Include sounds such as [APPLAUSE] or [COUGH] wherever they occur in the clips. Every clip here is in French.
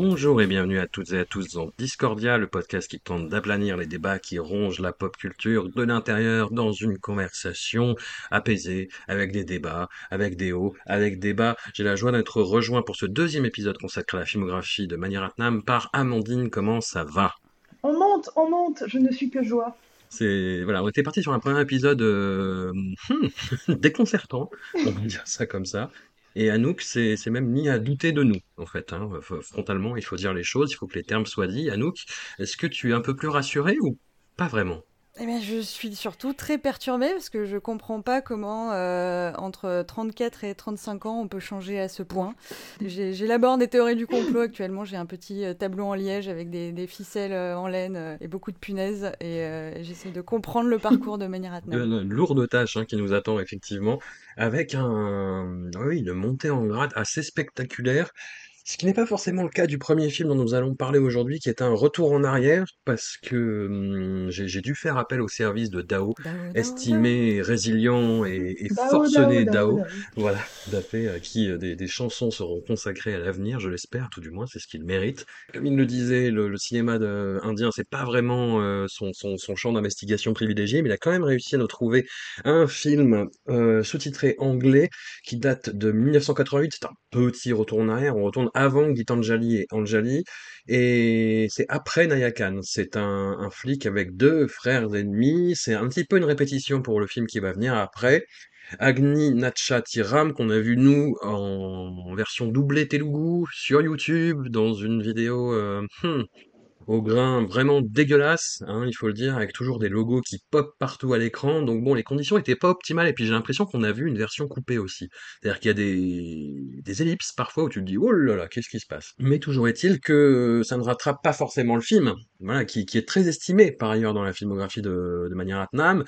Bonjour et bienvenue à toutes et à tous dans Discordia, le podcast qui tente d'aplanir les débats qui rongent la pop culture de l'intérieur dans une conversation apaisée, avec des débats, avec des hauts, avec des bas. J'ai la joie d'être rejoint pour ce deuxième épisode consacré à la filmographie de Maniratnam par Amandine. Comment ça va? On monte, on monte, je ne suis que joie. C'est voilà, on était parti sur un premier épisode euh, hmm, [LAUGHS] déconcertant, on va dire ça comme ça. Et Anouk s'est même mis à douter de nous, en fait. Hein. Frontalement, il faut dire les choses, il faut que les termes soient dits. Anouk, est-ce que tu es un peu plus rassuré ou pas vraiment? Eh bien, je suis surtout très perturbée parce que je comprends pas comment euh, entre 34 et 35 ans on peut changer à ce point. J'élabore des théories du complot actuellement. J'ai un petit euh, tableau en liège avec des, ficelles euh, en laine et beaucoup de punaises et j'essaie de comprendre le parcours de manière tenir. Une lourde tâche hein, qui nous attend effectivement avec un, oui, une montée en grade assez spectaculaire. Ce qui n'est pas forcément le cas du premier film dont nous allons parler aujourd'hui, qui est un retour en arrière, parce que hum, j'ai j'ai dû faire appel au service de Dao, Dao, Dao, estimé, résilient et, et Dao, forcené Dao. Voilà, tout à qui euh, des, des chansons seront consacrées à l'avenir, je l'espère, tout du moins, c'est ce qu'il mérite. Comme il le disait, le, le cinéma de- indien, c'est pas vraiment euh, son, son, son champ d'investigation privilégié, mais il a quand même réussi à nous trouver un film euh, sous-titré anglais qui date de 1988. C'est un petit retour en arrière. On retourne avant Gitanjali et Anjali. Et c'est après Nayakan. C'est un, flic avec deux frères ennemis. C'est un petit peu une répétition pour le film qui va venir après. Agni Nacha Tiram, qu'on a vu nous en, en version doublée Telugu sur YouTube dans une vidéo euh, hmm, au grain vraiment dégueulasse, hein, il faut le dire, avec toujours des logos qui pop partout à l'écran. Donc bon, les conditions étaient pas optimales et puis j'ai l'impression qu'on a vu une version coupée aussi. C'est-à-dire qu'il y a des, des ellipses parfois où tu te dis oh là là, qu'est-ce qui se passe? Mais toujours est-il que ça ne rattrape pas forcément le film, voilà, qui, qui est très estimé par ailleurs dans la filmographie de, de Mani Ratnam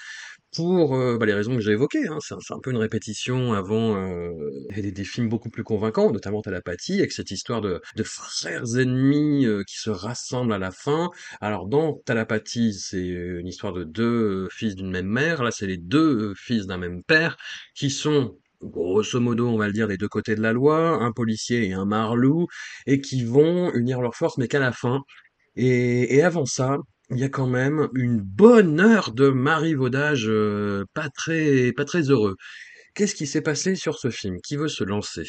pour euh, bah, les raisons que j'ai évoquées. Hein. C'est un, peu une répétition avant euh, des, films beaucoup plus convaincants, notamment Talapathie, avec cette histoire de, frères ennemis euh, qui se rassemblent à la fin. Alors dans Talapathie, c'est une histoire de deux euh, fils d'une même mère. Là, c'est les deux euh, fils d'un même père qui sont grosso modo, on va le dire, des deux côtés de la loi, un policier et un marlou, et qui vont unir leurs forces, mais qu'à la fin. Et, et avant ça, il y a quand même une bonne heure de marivaudage euh, pas très, pas très heureux. Qu'est-ce qui s'est passé sur ce film? Qui veut se lancer?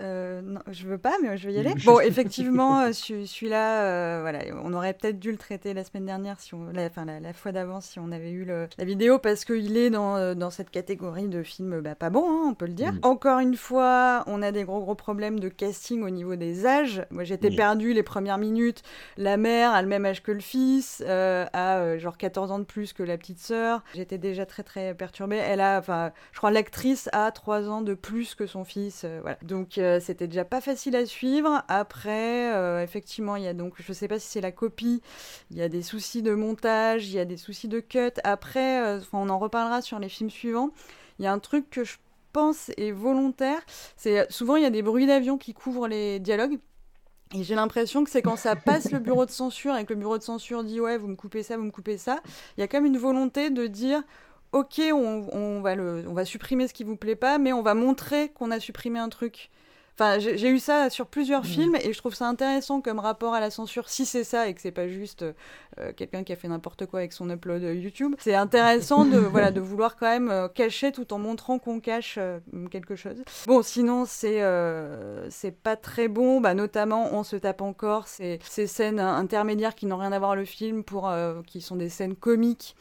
Euh, non, je veux pas, mais je vais y aller. [LAUGHS] Bon, effectivement, euh, celui- celui-là, euh, voilà, on aurait peut-être dû le traiter la semaine dernière, si on, la, enfin la, la fois d'avant, si on avait eu le- la vidéo, parce qu'il est dans, euh, dans cette catégorie de films bah, pas bons, hein, on peut le dire. Mm. Encore une fois, on a des gros gros problèmes de casting au niveau des âges. Moi, j'étais Oui. perdue les premières minutes. La mère a le même âge que le fils, euh, a genre 14 ans de plus que la petite sœur. J'étais déjà très très perturbée. Elle a, enfin, je crois l'actrice a 3 ans de plus que son fils. voilà. Donc euh, c'était déjà pas facile à suivre. Après, euh, effectivement, il y a donc, je sais pas si c'est la copie, il y a des soucis de montage, il y a des soucis de cut. Après, euh, on en reparlera sur les films suivants. Il y a un truc que je pense est volontaire. C'est souvent il y a des bruits d'avion qui couvrent les dialogues. Et j'ai l'impression que c'est quand ça passe le bureau de censure et que le bureau de censure dit ouais vous me coupez ça, vous me coupez ça, il y a quand même une volonté de dire ok on, on va, le, on va supprimer ce qui vous plaît pas mais on va montrer qu'on a supprimé un truc. Enfin, j'ai eu ça sur plusieurs films et je trouve ça intéressant comme rapport à la censure, si c'est ça et que c'est pas juste euh, quelqu'un qui a fait n'importe quoi avec son upload YouTube. C'est intéressant de, [LAUGHS] voilà, de vouloir quand même euh, cacher tout en montrant qu'on cache euh, quelque chose. Bon, sinon, c'est c'est pas très bon, bah, notamment on se tape encore ces, ces scènes intermédiaires qui n'ont rien à voir le film, pour, qui sont des scènes comiques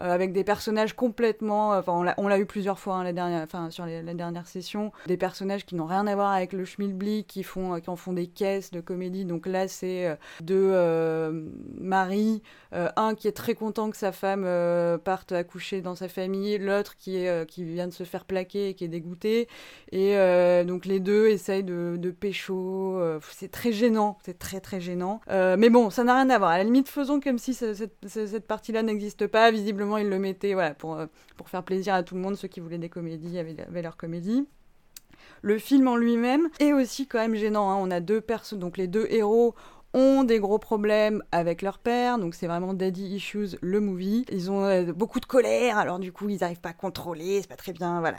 euh, avec des personnages complètement. Enfin, on l'a eu plusieurs fois hein, la dernière, enfin, sur la dernière session, des personnages qui n'ont rien à voir avec le schmilblick, qui font, qui en font des caisses de comédie. Donc là, c'est euh, deux euh, maris, un qui est très content que sa femme parte accoucher dans sa famille, l'autre qui est qui vient de se faire plaquer et qui est dégoûté. Et donc les deux essayent de, de pécho. c'est très gênant, c'est très très gênant. mais bon, ça n'a rien à voir. À la limite, faisons comme si cette, cette partie-là n'existe pas. Visiblement ils le mettaient voilà, pour, euh, pour faire plaisir à tout le monde, ceux qui voulaient des comédies avaient, leur comédie. Le film en lui-même est aussi quand même gênant. Hein. On a deux personnes, donc les deux héros ont des gros problèmes avec leur père, donc c'est vraiment Daddy Issues le movie. Ils ont euh, beaucoup de colère, alors du coup ils n'arrivent pas à contrôler, c'est pas très bien, voilà,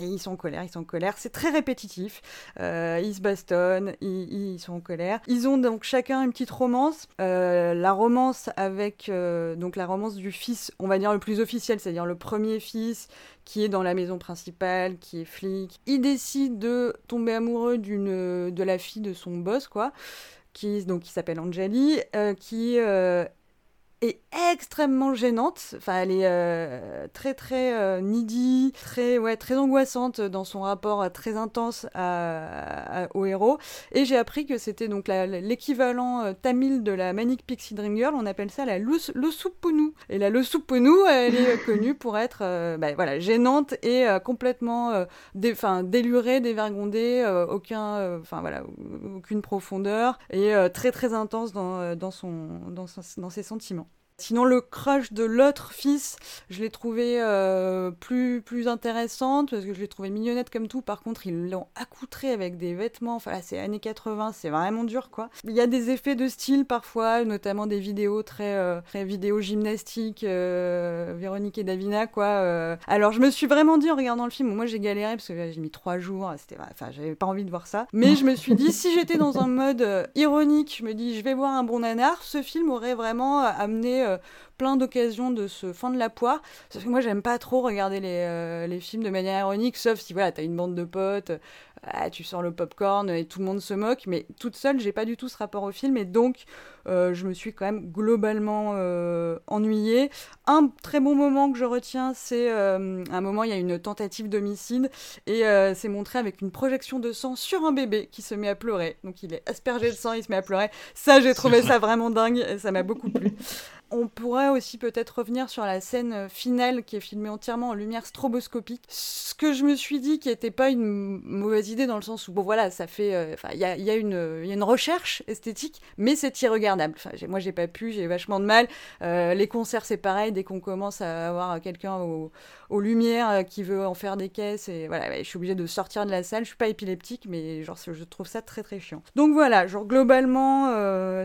ils sont en colère, ils sont en colère, c'est très répétitif. Euh, ils se bastonnent, ils, sont en colère. Ils ont donc chacun une petite romance. Euh, la romance avec donc la romance du fils, on va dire le plus officiel, c'est-à-dire le premier fils qui est dans la maison principale, qui est flic. Il décide de tomber amoureux de la fille de son boss, quoi qui, qui s'appelle Angeli, euh, qui euh, est extrêmement gênante. Enfin, elle est euh, très très euh, needy, très ouais, très angoissante dans son rapport euh, très intense à, au héros. Et j'ai appris que c'était donc l'équivalent tamil de la Manic Pixie Dream Girl. On appelle ça la Losupunu. Et la Losupunu, elle est connue pour être bah, voilà gênante et complètement dé, délurée, dévergondée, aucun, enfin voilà, aucune profondeur et très très intense dans, dans son dans, dans ses sentiments. Sinon, le crush de l'autre fils, je l'ai trouvé euh, plus, plus intéressante parce que je l'ai trouvé mignonnette comme tout. Par contre, ils l'ont accoutré avec des vêtements. Enfin, là, c'est années 80, c'est vraiment dur, quoi. Il y a des effets de style parfois, notamment des vidéos très, euh, très vidéo gymnastique, euh, Véronique et Davina, quoi. Alors, je me suis vraiment dit en regardant le film, moi j'ai galéré parce que j'ai mis trois jours, c'était, enfin, j'avais pas envie de voir ça. Mais je me suis dit, si j'étais dans un mode ironique, je me dis, je vais voir un bon nanar, ce film aurait vraiment amené euh, plein d'occasions de se fendre la poire. Parce que moi, j'aime pas trop regarder les, euh, les, films de manière ironique, sauf si voilà, t'as une bande de potes, ah, tu sors le popcorn et tout le monde se moque. Mais toute seule, j'ai pas du tout ce rapport au film et donc euh, je me suis quand même globalement ennuyée. Un très bon moment que je retiens, c'est un moment, il y a une tentative d'homicide et c'est montré avec une projection de sang sur un bébé qui se met à pleurer. Donc il est aspergé de sang, il se met à pleurer. Ça, j'ai trouvé ça vraiment dingue, ça m'a beaucoup plu. On pourrait aussi peut-être revenir sur la scène euh, finale qui est filmée entièrement en lumière stroboscopique. Ce que je me suis dit qui n'était pas une mauvaise idée dans le sens où, bon voilà, ça fait. Euh, enfin, il y a, une recherche esthétique, mais c'est irregardable. Enfin, moi, j'ai pas pu, j'ai vachement de mal. Euh, les concerts, c'est pareil, dès qu'on commence à avoir quelqu'un aux lumières qui veut en faire des caisses, et voilà, je suis obligée de sortir de la salle. Je suis pas épileptique, mais genre, je trouve ça très très chiant. Donc voilà, genre, globalement,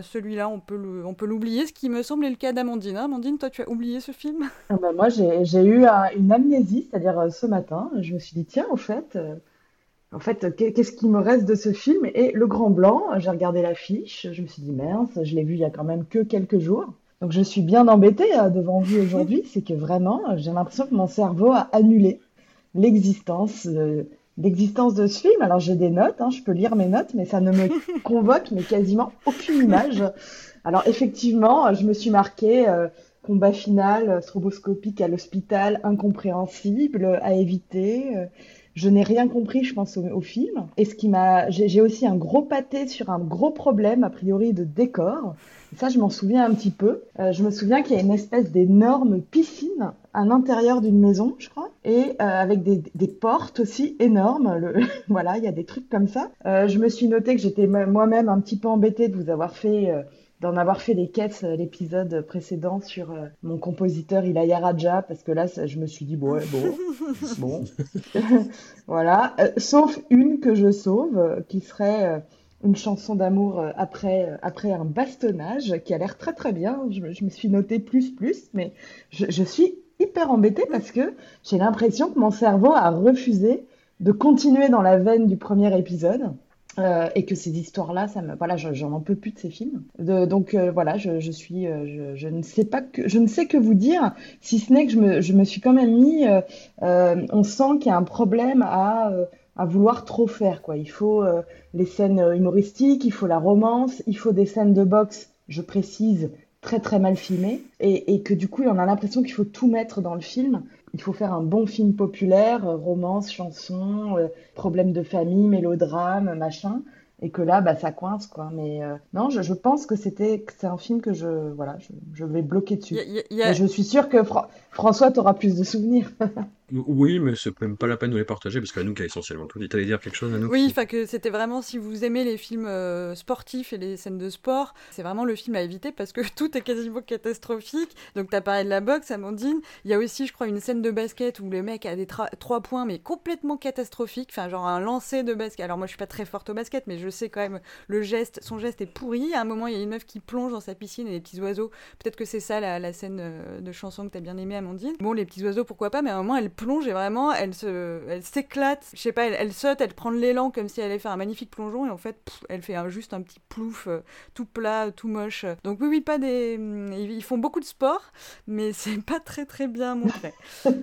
celui-là, on peut l'oublier, ce qui me semble le cas d'Amandine. Hein, Amandine, toi, tu as oublié ce film? Ah bah, Moi, j'ai eu une amnésie, c'est-à-dire euh, ce matin, je me suis dit, tiens, au fait, euh, en fait, qu'est-ce qui me reste de ce film? Et Le Grand Blanc, j'ai regardé l'affiche, je me suis dit, mince, je l'ai vu il y a quand même que quelques jours. Donc je suis bien embêtée euh, devant vous aujourd'hui, [LAUGHS] c'est que vraiment, j'ai l'impression que mon cerveau a annulé l'existence l'existence de ce film. Alors j'ai des notes, hein, je peux lire mes notes, mais ça ne me [LAUGHS] convoque mais quasiment aucune image. Alors effectivement, je me suis marqué euh, combat final, euh, stroboscopique à l'hôpital, incompréhensible, à éviter. Euh, je n'ai rien compris, je pense, au, film. Et ce qui m'a, j'ai aussi un gros pâté sur un gros problème a priori de décor. ça, je m'en souviens un petit peu. je me souviens qu'il y a une espèce d'énorme piscine à l'intérieur d'une maison, je crois, et avec des, des, portes aussi énormes. [LAUGHS] Voilà, il y a des trucs comme ça. je me suis noté que j'étais moi-même un petit peu embêtée de vous avoir fait d'en avoir fait des caisses euh, l'épisode précédent sur euh, mon compositeur Ilaya Raja parce que là je me suis dit bon bon. [LAUGHS] Bon. [LAUGHS] Voilà. Euh, sauf une que je sauve qui serait une chanson d'amour après après un bastonnage qui a l'air très très bien. Je, me suis noté plus plus mais je, je suis hyper embêtée parce que j'ai l'impression que mon cerveau a refusé de continuer dans la veine du premier épisode euh, et que ces histoires-là, ça voilà, j'en peux plus de ces films. Donc euh, voilà, je, suis, euh, je, ne sais pas que, je ne sais que vous dire, si ce n'est que je me, je me suis quand même mis, on sent qu'il y a un problème à, à vouloir trop faire, quoi. Il faut les scènes humoristiques, il faut la romance, il faut des scènes de boxe, je précise, très très mal filmé et, et que du coup on a l'impression qu'il faut tout mettre dans le film. Il faut faire un bon film populaire, euh, romance, chanson, euh, problème de famille, mélodrame, machin et que là bah ça coince quoi. Mais euh, non je, je, pense que c'était c'est un film que je voilà je, je vais bloquer dessus. Y a, y a... je suis sûre que Fra François t'aura plus de souvenirs [LAUGHS] oui mais c'est même pas la peine de les partager parce qu'Anouk a essentiellement tout dit t'allais dire quelque chose Anouk oui que c'était vraiment si vous aimez les films euh, sportifs et les scènes de sport c'est vraiment le film à éviter parce que [LAUGHS] tout est quasiment catastrophique donc t'as parlé de la boxe Amandine il y a aussi je crois une scène de basket où le mec a des trois points mais complètement catastrophiques enfin genre un lancer de basket alors moi je suis pas très forte au basket mais je sais quand même le geste, son geste est pourri. À un moment, il y a une meuf qui plonge dans sa piscine et des petits oiseaux. Peut-être que c'est ça la, scène de chanson que t'as bien aimé, Amandine. Bon, les petits oiseaux, pourquoi pas, mais à un moment, elle plonge et vraiment, elle se, elle s'éclate. Je sais pas, elle, saute, elle prend de l'élan comme si elle allait faire un magnifique plongeon et en fait, elle fait un, juste un petit plouf euh, tout plat, tout moche. Donc oui, oui, pas des, ils font beaucoup de sport, mais [LAUGHS] c'est pas très très bien montré. [LAUGHS]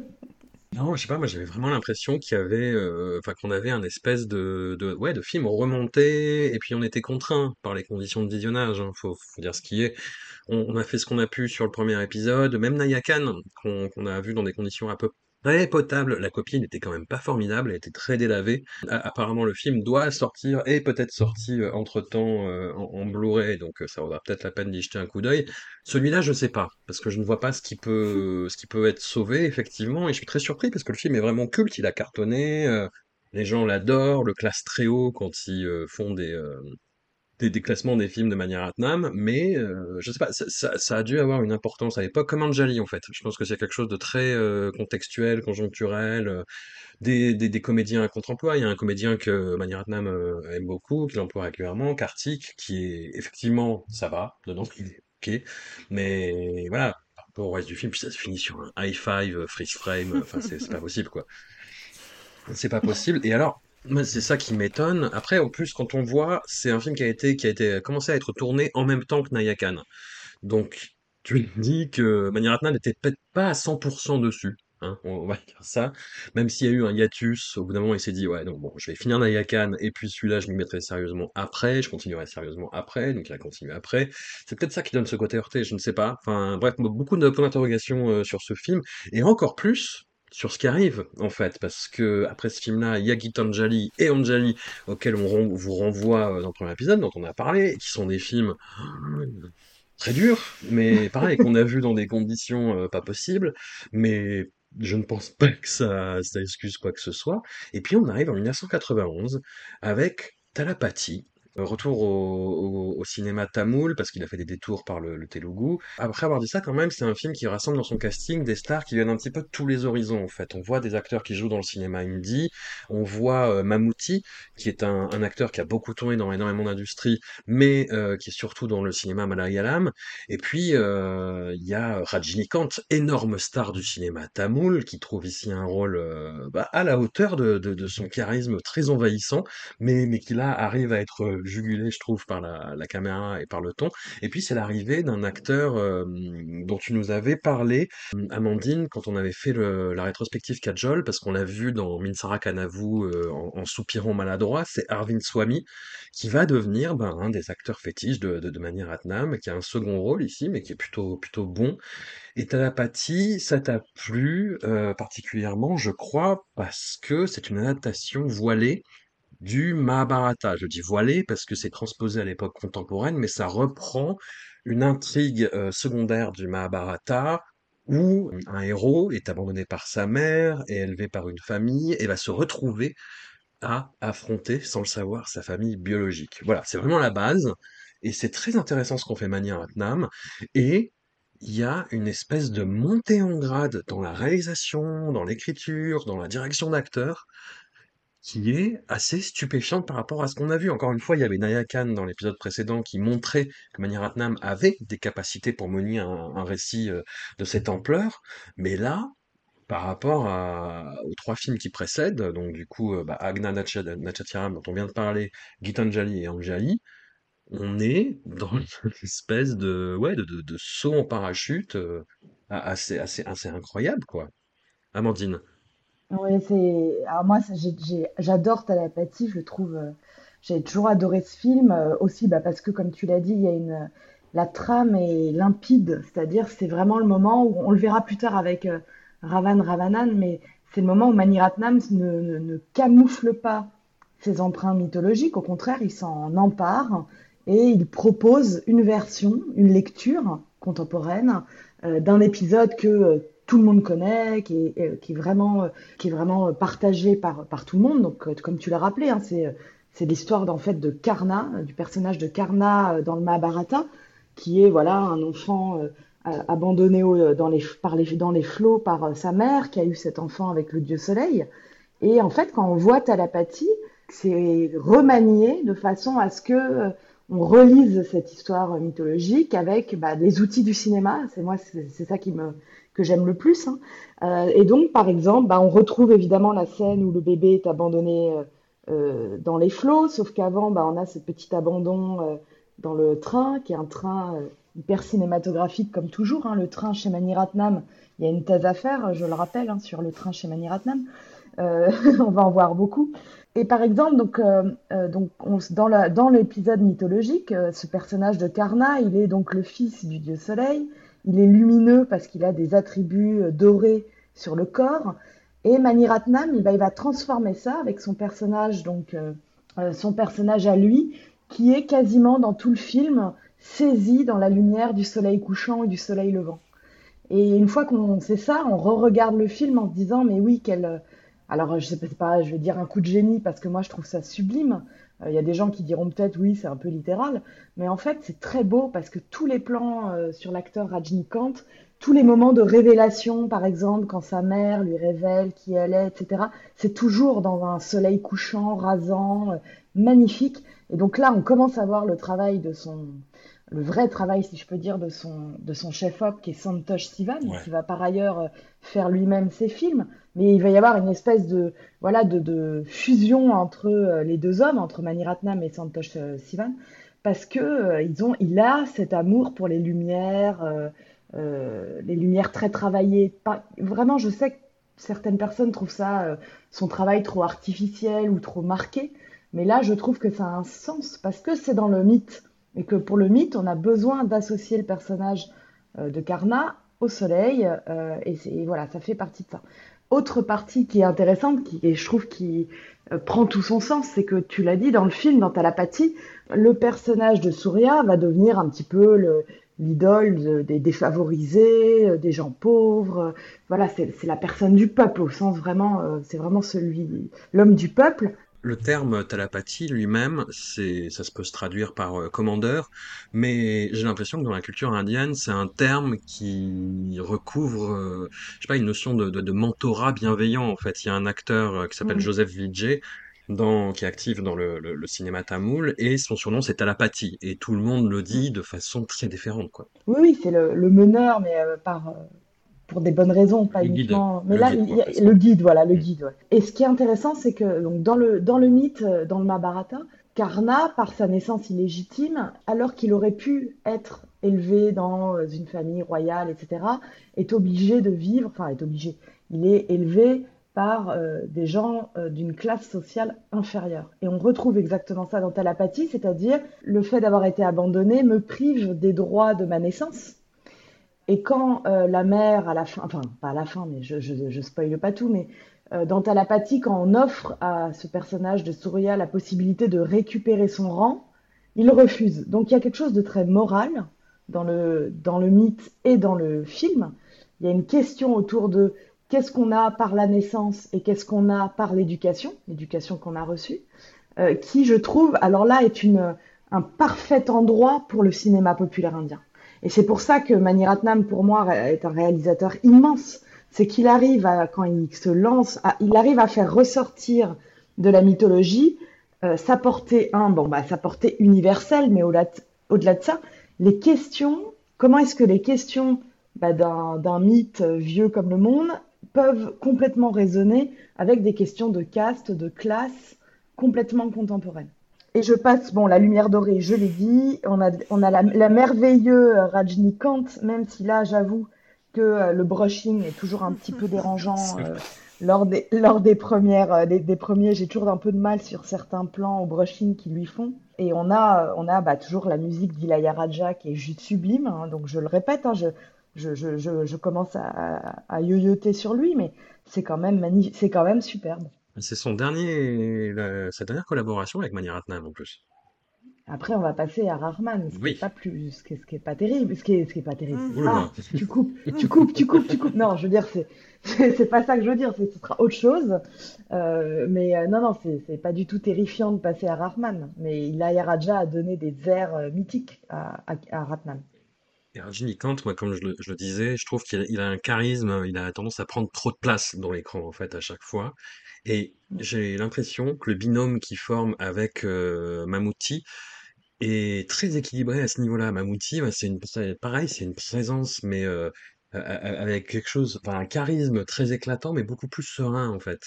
Non, je sais pas, moi j'avais vraiment l'impression qu'il y avait, euh, enfin qu'on avait un espèce de, de, ouais, de film remonté, et puis on était contraint par les conditions de visionnage, hein, faut, dire ce qui est. On, a fait ce qu'on a pu sur le premier épisode, même Nayakan, qu'on a vu dans des conditions à peu très potable. La copie n'était quand même pas formidable, elle était très délavée. apparemment, le film doit sortir et peut-être sorti euh, entre temps euh, en, Blu-ray, donc euh, ça vaudra peut-être la peine d'y jeter un coup d'œil. Celui-là, je sais pas, parce que je ne vois pas ce qui peut, ce qui peut être sauvé effectivement, et je suis très surpris parce que le film est vraiment culte, il a cartonné. les gens l'adorent, le classent très haut quand ils font des, des, des classements des films de manière Atnam, mais euh, je sais pas, ça, a dû avoir une importance à l'époque, comme Anjali en fait. Je pense que c'est quelque chose de très euh, contextuel, conjoncturel, euh, des, des, comédiens à contre-emploi. Il y a un comédien que Mani Ratnam euh, aime beaucoup, qu'il emploie régulièrement, Kartik, qui est effectivement, ça va, dedans, il est ok, mais voilà, par rapport au reste du film, puis ça se finit sur un high five, freeze frame, enfin c'est pas possible quoi. C'est pas possible. Et alors, c'est ça qui m'étonne. Après, en plus, quand on voit, c'est un film qui a été, qui a été commencé à être tourné en même temps que Nayakan. Donc, tu dis que Mani Ratnam n'était peut-être pas à 100% dessus. Hein, on va [LAUGHS] dire ça. Même s'il y a eu un hiatus, au bout d'un moment, il s'est dit, ouais, donc bon, je vais finir Nayakan, et puis celui-là, je m'y mettrai sérieusement après, je continuerai sérieusement après, donc il a continué après. C'est peut-être ça qui donne ce côté heurté, je ne sais pas. Enfin, bref, beaucoup de points d'interrogation euh, sur ce film, et encore plus sur ce qui arrive, en fait, parce que après ce film-là, il y a Gitanjali et Anjali, auxquels on vous renvoie euh, dans le premier épisode, dont on a parlé, qui sont des films [GASPS] très durs, mais pareil, qu'on a vu dans des conditions euh, pas possibles, mais je ne pense pas que ça, ça excuse quoi que ce soit. Et puis on arrive en 1991 avec Talapati, Retour au, cinéma tamoul, parce qu'il a fait des détours par le, le Telugu. Après avoir dit ça, quand même, c'est un film qui rassemble dans son casting des stars qui viennent un petit peu de tous les horizons, en fait. On voit des acteurs qui jouent dans le cinéma hindi, on voit euh, Mamouti, qui est un, acteur qui a beaucoup tourné dans énormément d'industries, mais euh, qui est surtout dans le cinéma malayalam. Et puis, euh, il y a Rajinikanth, énorme star du cinéma tamoul, qui trouve ici un rôle euh, bah, à la hauteur de, son charisme très envahissant, mais qui là arrive à être jugulé, je trouve, par la, caméra et par le ton. Et puis, c'est l'arrivée d'un acteur euh, dont tu nous avais parlé, Amandine, quand on avait fait la rétrospective Kajol, parce qu'on l'a vu dans Minsara Kanavu euh, en, soupirant maladroit, c'est Arvind Swamy, qui va devenir ben, un des acteurs fétiches de, de, de Mani Ratnam, qui a un second rôle ici, mais qui est plutôt, plutôt bon. Et Talapati, ça t'a plu euh, particulièrement, je crois, parce que c'est une adaptation voilée du Mahabharata. Je dis voilée parce que c'est transposé à l'époque contemporaine, mais ça reprend une intrigue euh, secondaire du Mahabharata où un héros est abandonné par sa mère et élevé par une famille et va se retrouver à affronter, sans le savoir, sa famille biologique. Voilà, c'est vraiment la base et c'est très intéressant ce qu'on fait Mani Ratnam et il y a une espèce de montée en grade dans la réalisation, dans l'écriture, dans la direction d'acteurs qui est assez stupéfiante par rapport à ce qu'on a vu. Encore une fois, il y avait Naya Khan dans l'épisode précédent qui montrait que Mani Ratnam avait des capacités pour mener un, un récit euh, de cette ampleur, mais là, par rapport à- aux trois films qui précèdent, donc du coup, euh, bah, Agna Nacha- Nachatiram, dont on vient de parler, Gitanjali et Anjali, on est dans une espèce de, ouais, de, de, de saut en parachute euh, assez, assez, assez incroyable, quoi. Amandine. Oui, c'est. Alors moi, j'adore Talapathie, je le trouve. euh, J'ai toujours adoré ce film, euh, aussi bah, parce que, comme tu l'as dit, il y a une, la trame est limpide, c'est-à-dire c'est vraiment le moment où on le verra plus tard avec euh, Ravan Ravanan, mais c'est le moment où Maniratnam ne, ne, camoufle pas ses emprunts mythologiques, au contraire, il s'en empare et il propose une version, une lecture contemporaine d'un épisode que tout le monde connaît, qui est, euh, qui est vraiment, est vraiment partagé par, tout le monde. Donc, comme tu l'as rappelé, hein, c'est c'est l'histoire en fait de Karna, du personnage de Karna dans le Mahabharata, qui est voilà un enfant abandonné dans les, par les, dans les flots par sa mère, qui a eu cet enfant avec le dieu soleil. Et en fait, quand on voit Talapati, c'est remanié de façon à ce que on relise cette histoire mythologique avec bah, les outils du cinéma. C'est moi, c'est ça qui me que j'aime le plus. Hein. Euh, et donc, par exemple, bah, on retrouve évidemment la scène où le bébé est abandonné euh, euh dans les flots, sauf qu'avant, bah, on a ce petit abandon dans le train, qui est un train hyper cinématographique comme toujours. Hein. Le train chez Maniratnam, il y a une thèse à faire, je le rappelle, hein, sur le train chez Maniratnam. [LAUGHS] on va en voir beaucoup. Et par exemple, donc, euh, euh dans l'épisode mythologique, euh, ce personnage de Karna, il est donc le fils du dieu soleil. Il est lumineux parce qu'il a des attributs dorés sur le corps. Et Maniratnam, il va, il va transformer ça avec son personnage, donc son personnage à lui, qui est quasiment dans tout le film saisi dans la lumière du soleil couchant et du soleil levant. Et une fois qu'on sait ça, on re-regarde le film en se disant mais oui, quelle alors, je sais pas, je vais dire un coup de génie parce que moi, je trouve ça sublime. Euh, il y a des gens qui diront peut-être oui, c'est un peu littéral, mais en fait, c'est très beau parce que tous les plans euh, sur l'acteur Rajnikant, tous les moments de révélation, par exemple, quand sa mère lui révèle qui elle est, etc., c'est toujours dans un soleil couchant, rasant, euh, magnifique. Et donc là, on commence à voir le travail de son, le vrai travail, si je peux dire, de son, de son chef-op, qui est Santosh Sivan, qui va par ailleurs euh, faire lui-même ses films. Mais il va y avoir une espèce de, voilà, de, de fusion entre euh, les deux hommes, entre Mani Ratnam et Santosh euh, Sivan, parce que ils ont, il a cet amour pour les lumières, euh, les lumières très travaillées. Pas, vraiment, je sais que certaines personnes trouvent ça, son travail trop artificiel ou trop marqué. Mais là, je trouve que ça a un sens, parce que c'est dans le mythe et que pour le mythe, on a besoin d'associer le personnage euh, de Karna au soleil, euh, et, voilà, ça fait partie de ça. Autre partie qui est intéressante, qui, et je trouve qui euh, prend tout son sens, c'est que tu l'as dit dans le film, dans Talapathie, le personnage de Surya va devenir un petit peu le, l'idole des défavorisés, des gens pauvres. Voilà, c'est la personne du peuple au sens vraiment, c'est vraiment celui, l'homme du peuple. Le terme talapathie lui-même, c'est, ça se peut se traduire par euh, commandeur, mais j'ai l'impression que dans la culture indienne, c'est un terme qui recouvre, euh, je sais pas, une notion de, de, de, mentorat bienveillant. En fait, il y a un acteur euh, qui s'appelle mmh. Joseph Vijay, dans, qui est actif dans le, le, le cinéma tamoul, et son surnom c'est Talapati, et tout le monde le dit de façon très différente, quoi. Oui, oui, c'est le, le meneur, mais euh, par pour des bonnes raisons, pas uniquement. Mais là, il y a, le guide, voilà, le guide. Ouais. Et ce qui est intéressant, c'est que donc dans le dans le mythe, euh, dans le Mahabharata, Karna, par sa naissance illégitime, alors qu'il aurait pu être élevé dans euh, une famille royale, etc., est obligé de vivre, enfin est obligé, il est élevé par euh, des gens euh, d'une classe sociale inférieure. Et on retrouve exactement ça dans Talapathie, c'est-à-dire le fait d'avoir été abandonné me prive des droits de ma naissance, et quand euh, la mère, à la fin, enfin pas à la fin, mais je, je, spoile pas tout, mais euh, dans Talapathie, quand on offre à ce personnage de Surya la possibilité de récupérer son rang, il refuse. Donc il y a quelque chose de très moral dans le, dans le mythe et dans le film. Il y a une question autour de qu'est-ce qu'on a par la naissance et qu'est-ce qu'on a par l'éducation, l'éducation qu'on a reçue, euh, qui, je trouve, alors là, est un parfait endroit pour le cinéma populaire indien. Et c'est pour ça que Mani Ratnam, pour moi, est un réalisateur immense. C'est qu'il arrive à, quand il se lance, il arrive à faire ressortir de la mythologie euh, sa portée, un, bon, bah, sa portée universelle, mais au-delà au de ça, les questions, comment est-ce que les questions bah, d'un mythe vieux comme le monde peuvent complètement résonner avec des questions de caste, de classe complètement contemporaines. Et je passe, bon, la lumière dorée, je l'ai dit. On a, on a la, la merveilleux Rajnikant, même si là, j'avoue que euh, le brushing est toujours un petit peu dérangeant [LAUGHS] euh, lors, des, lors des premières, euh, des, des premiers. J'ai toujours un peu de mal sur certains plans au brushing qu'ils lui font. Et on a, on a bah, toujours la musique d'Ilaya Raja qui est juste sublime. hein. donc je le répète, hein, je, je, je, je, commence à, à yoyoter sur lui, mais c'est quand même c'est quand même superbe. C'est son dernier, sa dernière collaboration avec Mani Ratnam en plus. Après, on va passer à Rahman, ce qui Oui. est pas plus, ce qui est, ce qui est pas terrible, ce qui est, ce qui est pas terrible. Oula. Ah, tu coupes, tu coupes, tu coupes, tu coupes. Non, je veux dire, c'est, c'est pas ça que je veux dire, ce sera autre chose. Euh, mais euh, non, non, c'est, pas du tout terrifiant de passer à Rahman. Mais Ilaya Raja a donné des airs euh, mythiques à, à, à Rahman. Et Rajinikanth, moi, comme je le, je le disais, je trouve qu'il a, il a un charisme, il a tendance à prendre trop de place dans l'écran, en fait, à chaque fois. Et j'ai l'impression que le binôme qu'il forme avec euh, Mamouti est très équilibré à ce niveau-là. Mamouti, bah, c'est une, pareil, c'est une présence, mais euh, avec quelque chose, enfin, un charisme très éclatant, mais beaucoup plus serein, en fait.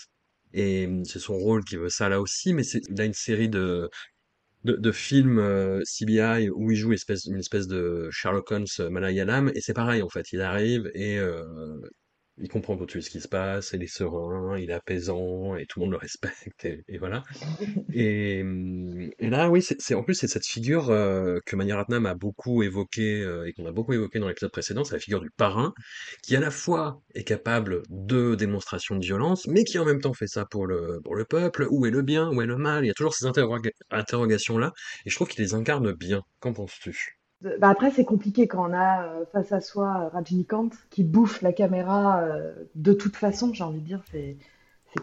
Et hum, c'est son rôle qui veut ça là aussi, mais c'est, a une série de, de, films euh, CBI où il joue une espèce de Sherlock Holmes euh, Malayalam, et c'est pareil en fait, il arrive et il comprend tout de suite ce qui se passe, il est serein, il est apaisant, et tout le monde le respecte, et, et voilà. [LAUGHS] Et, et là, oui, c'est en plus c'est cette figure euh, que Mani Ratnam a beaucoup évoquée euh, et qu'on a beaucoup évoqué dans l'épisode précédent, c'est la figure du parrain, qui à la fois est capable de démonstration de violence, mais qui en même temps fait ça pour le, pour le peuple. Où est le bien, où est le mal? Il y a toujours ces interroga- interrogations-là, et je trouve qu'il les incarne bien. Qu'en penses-tu? Bah après, c'est compliqué quand on a euh, face à soi Rajinikanth qui bouffe la caméra euh, de toute façon, j'ai envie de dire, c'est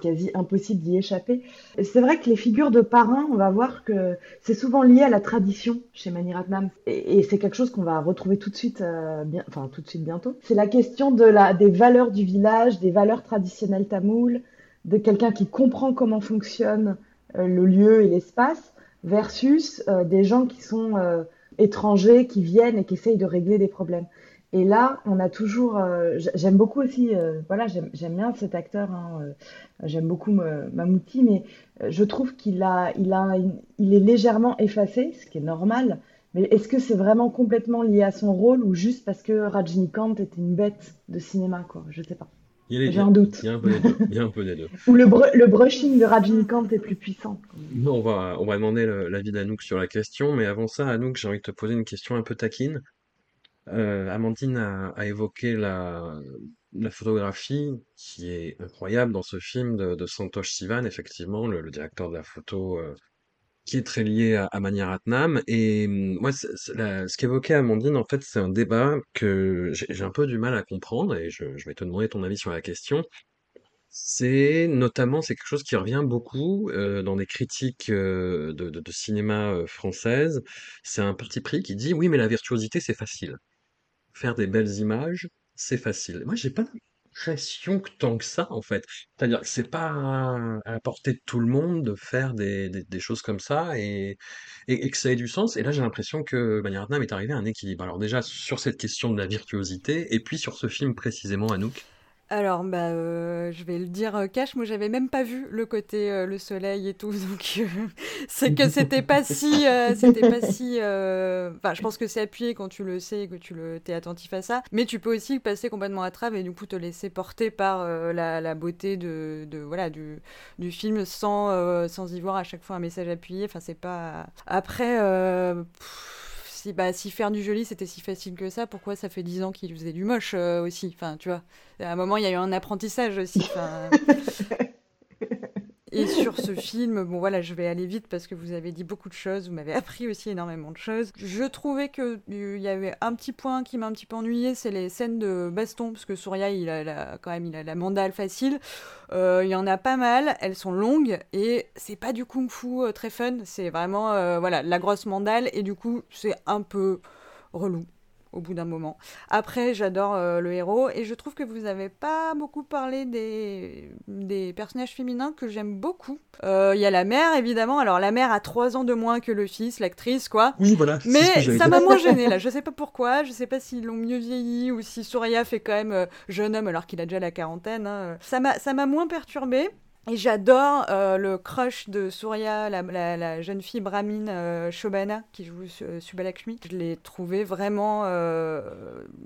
quasi impossible d'y échapper. C'est vrai que les figures de parrain, on va voir que c'est souvent lié à la tradition chez Mani Ratnam. Et, c'est quelque chose qu'on va retrouver tout de suite, euh, enfin tout de suite bientôt. C'est la question des valeurs du village, des valeurs traditionnelles tamoules, de quelqu'un qui comprend comment fonctionne le lieu et l'espace, versus des gens qui sont étrangers qui viennent et qui essayent de régler des problèmes. Et là, on a toujours. euh, j'aime beaucoup aussi. euh, voilà, j'aime bien cet acteur. hein, euh, j'aime beaucoup Mamouti, mais je trouve qu'il a, il a, il est légèrement effacé, ce qui est normal. Mais est-ce que c'est vraiment complètement lié à son rôle ou juste parce que Rajinikanth était une bête de cinéma, quoi? Je sais pas. J'ai un doute. il y a un peu des deux. [LAUGHS] Il y a un peu des deux. Ou le, br- le brushing de Rajinikanth est plus puissant. Non, on va, on va demander l'avis d'Anouk sur la question, mais avant ça, Anouk, j'ai envie de te poser une question un peu taquine. Euh, Amandine a, a évoqué la, la photographie qui est incroyable dans ce film de, de Santosh Sivan, effectivement, le, le directeur de la photo, euh, qui est très lié à, à Mani Ratnam. Et hum, moi, la- ce qu'évoquait Amandine, en fait, c'est un débat que j'ai un peu du mal à comprendre, et je, vais te demander ton avis sur la question. C'est notamment, c'est quelque chose qui revient beaucoup euh, dans des critiques euh, de cinéma euh, française. C'est un parti pris qui dit oui, mais la virtuosité, c'est facile. Faire des belles images, c'est facile. Moi, j'ai pas que tant que ça, en fait. C'est-à-dire que c'est pas à la portée de tout le monde de faire des, des, choses comme ça et, et, que ça ait du sens. Et là, j'ai l'impression que Mani Ratnam est arrivé à un équilibre. Alors déjà, sur cette question de la virtuosité, et puis sur ce film précisément, Anouk. Alors, bah, euh, je vais le dire euh, cash, moi j'avais même pas vu le côté euh, le soleil et tout, [LAUGHS] donc c'est que c'était pas si, c'était pas si, enfin, je pense que c'est appuyé quand tu le sais et que tu le, t'es attentif à ça, mais tu peux aussi passer complètement à travers et du coup te laisser porter par la, la beauté de, de voilà du, du film sans, sans y voir à chaque fois un message appuyé. Enfin, c'est pas. Après. Si, bah, si faire du joli c'était si facile que ça, pourquoi ça fait 10 ans qu'il faisait du moche euh, aussi Enfin, tu vois, à un moment il y a eu un apprentissage aussi. [LAUGHS] Et [LAUGHS] sur ce film, bon voilà, je vais aller vite parce que vous avez dit beaucoup de choses, vous m'avez appris aussi énormément de choses. Je trouvais que euh, il y avait un petit point qui m'a un petit peu ennuyé, c'est les scènes de baston, parce que Surya, il a la- quand même, il a la mandale facile. Euh, Il y en a pas mal, elles sont longues et c'est pas du kung-fu euh, très fun, c'est vraiment euh, voilà la grosse mandale et du coup c'est un peu relou au bout d'un moment. Après, j'adore euh, le héros et je trouve que vous n'avez pas beaucoup parlé des, des personnages féminins que j'aime beaucoup. Euh, Il y a la mère, évidemment. Alors, la mère a trois ans de moins que le fils, l'actrice, quoi. Oui, voilà. Mais ça m'a moins [LAUGHS] gêné là. Je sais pas pourquoi. Je sais pas s'ils l'ont mieux vieilli ou si Surya fait quand même euh, jeune homme alors qu'il a déjà la quarantaine. hein. Ça m'a ça m'a moins perturbé. Et j'adore euh, le crush de Surya, la, la- jeune fille brahmine euh, Shobana qui joue euh, Subbalakshmi. Je l'ai trouvée vraiment euh,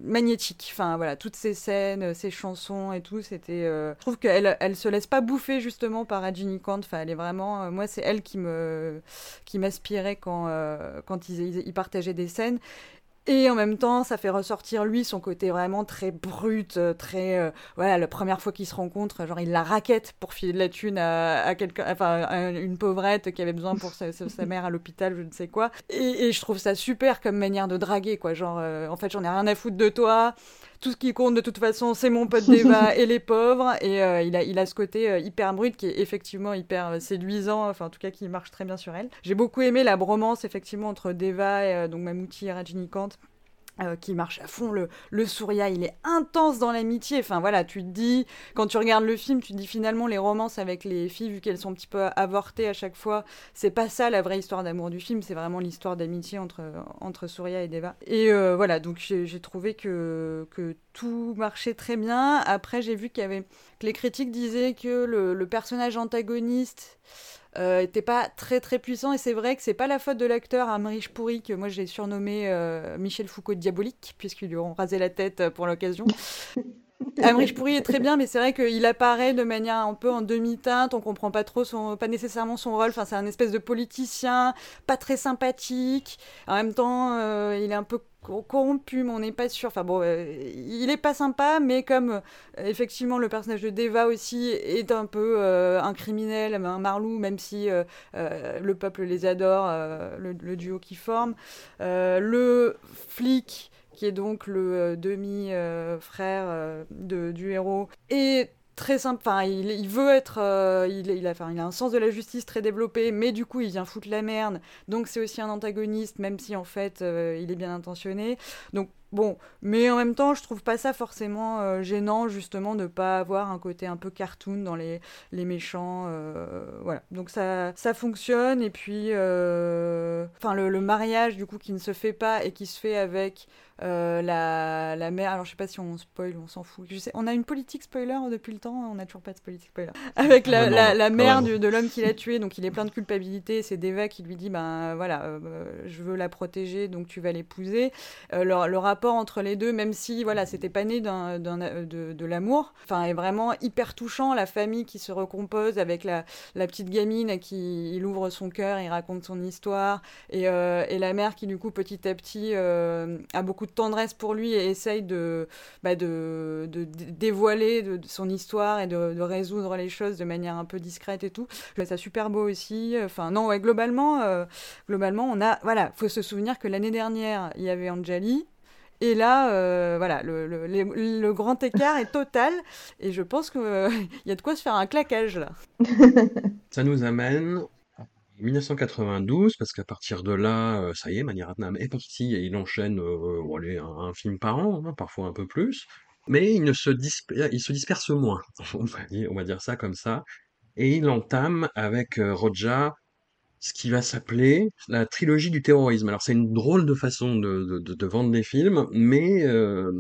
magnétique. Enfin voilà, toutes ces scènes, ces chansons et tout, c'était. Je trouve qu'elle elle se laisse pas bouffer justement par Rajinikanth. Enfin, elle est vraiment. moi, c'est elle qui me qui m'inspirait quand quand ils- ils partageaient des scènes. Et en même temps, ça fait ressortir lui son côté vraiment très brut, euh, très euh, voilà, la première fois qu'ils se rencontrent, genre il la raquette pour filer de la thune à, quelqu'un, enfin à une pauvrette qui avait besoin pour sa mère à l'hôpital, je ne sais quoi. Et, et je trouve ça super comme manière de draguer, quoi. Genre, euh, en fait, j'en ai rien à foutre de toi. Tout ce qui compte de toute façon, c'est mon pote Deva [LAUGHS] et les pauvres. Et euh, il, a, il a ce côté euh, hyper brut qui est effectivement hyper euh, séduisant, enfin en tout cas qui marche très bien sur elle. J'ai beaucoup aimé la bromance effectivement entre Deva et donc Mamouti et Rajinikanth. Euh, qui marche à fond, le, le Surya, il est intense dans l'amitié. Enfin voilà, tu te dis, quand tu regardes le film, tu te dis finalement les romances avec les filles, vu qu'elles sont un petit peu avortées à chaque fois, c'est pas ça la vraie histoire d'amour du film, c'est vraiment l'histoire d'amitié entre, entre et Deva. Et euh, voilà, donc j'ai trouvé que, que tout marchait très bien. Après, j'ai vu qu'il y avait que les critiques disaient que le personnage antagoniste euh, était pas très très puissant et c'est vrai que c'est pas la faute de l'acteur Amrish Puri que moi j'ai surnommé euh, Michel Foucault diabolique puisqu'ils lui ont rasé la tête euh, pour l'occasion. [LAUGHS] Amrish Puri est très bien, mais c'est vrai qu'il apparaît de manière un peu en demi-teinte. On comprend pas trop son, pas nécessairement son rôle. Enfin, c'est un espèce de politicien, pas très sympathique. En même temps, euh, il est un peu cor- corrompu, mais on n'est pas sûr. Enfin bon, euh, il est pas sympa, mais comme euh, effectivement le personnage de Deva aussi est un peu un criminel, un marlou, même si le peuple les adore, le, le duo qui forme. Le flic qui est donc le euh, demi-frère euh, de, du héros, est très simple. Enfin, il, veut être. euh, il, a, il a un sens de la justice très développé, mais du coup, il vient foutre la merde. Donc, c'est aussi un antagoniste, même si en fait, il est bien intentionné. Donc, bon. Mais en même temps, je trouve pas ça forcément euh, gênant, justement, de pas avoir un côté un peu cartoon dans les, les méchants. euh, voilà. Donc, ça, ça fonctionne. Et puis, euh, enfin, le, le mariage, du coup, qui ne se fait pas et qui se fait avec. La, la mère, alors je sais pas si on spoil, on s'en fout. Je sais, on a une politique spoiler depuis le temps, on n'a toujours pas de politique spoiler. [LAUGHS] Avec la, Vraiment, la, la mère du- de l'homme qui l'a [LAUGHS] tué, donc il est plein de culpabilité. C'est Deva qui lui dit ben voilà, je veux la protéger, donc tu vas l'épouser. Le, le rapport entre les deux, même si voilà, c'était pas né d'un, d'un- euh, de, de l'amour, enfin est vraiment hyper touchant. La famille qui se recompose avec la, la petite gamine à qui il ouvre son cœur, il raconte son histoire, et, euh, et la mère qui du coup petit à petit euh, a beaucoup de tendresse pour lui et essaye de, bah, de, de d- dévoiler de, de son histoire et de, de résoudre les choses de manière un peu discrète et tout. Je trouve ça super beau aussi. Enfin non, ouais, globalement, euh, globalement, on a, voilà, faut se souvenir que l'année dernière, il y avait Anjali. Et là, euh, voilà, le, le, le grand écart est total. Et je pense qu'il [LAUGHS] y a de quoi se faire un claquage là. [LAUGHS] Ça nous amène à 1992, parce qu'à partir de là, euh, ça y est, Mani Ratnam est parti et il enchaîne euh, bon, allez, un, un film par an, hein, parfois un peu plus. Mais il, ne se disper- il se disperse moins, [LAUGHS] on va dire, on va dire ça comme ça. Et il entame avec euh, Roja ce qui va s'appeler la trilogie du terrorisme. Alors c'est une drôle de façon de, de, de- de vendre des films, mais euh,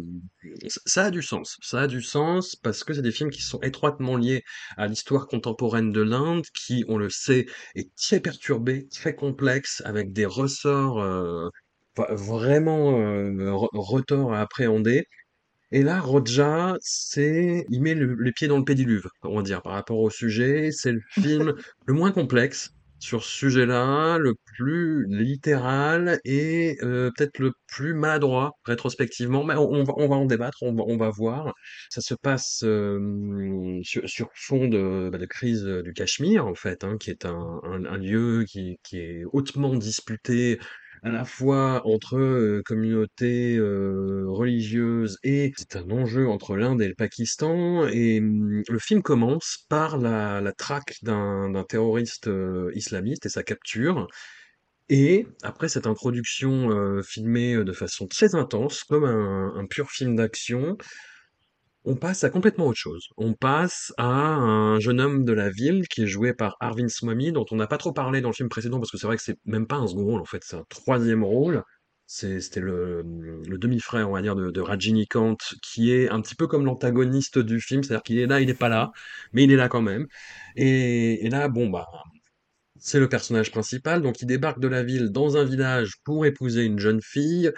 ça a du sens. Ça a du sens parce que c'est des films qui sont étroitement liés à l'histoire contemporaine de l'Inde, qui, on le sait, est très perturbée, très complexe, avec des ressorts euh, vraiment euh, re- retors à appréhender. Et là, Roja, c'est, il met le- les pieds dans le pédiluve, on va dire, par rapport au sujet. C'est le [LAUGHS] film le moins complexe sur ce sujet-là, le plus littéral et euh, peut-être le plus maladroit rétrospectivement. Mais on, on va, on va en débattre, on va, on va voir. Ça se passe euh, sur, sur fond de, bah, de crise du Cachemire, en fait, hein, qui est un, un, un lieu qui, qui est hautement disputé à la fois entre euh, communautés euh, religieuses et c'est un enjeu entre l'Inde et le Pakistan. Et hum, le film commence par la, la traque d'un terroriste euh, islamiste et sa capture. Et après cette introduction filmée de façon très intense, comme un pur film d'action, on passe à complètement autre chose. On passe à un jeune homme de la ville qui est joué par Arvind Swamy, dont on n'a pas trop parlé dans le film précédent parce que c'est vrai que c'est même pas un second rôle en fait, c'est un troisième rôle. C'était le, demi-frère, on va dire, de, de Rajinikanth, qui est un petit peu comme l'antagoniste du film, c'est-à-dire qu'il est là, il n'est pas là, mais il est là quand même. Et, et là, bon, bah, c'est le personnage principal, donc il débarque de la ville dans un village pour épouser une jeune fille,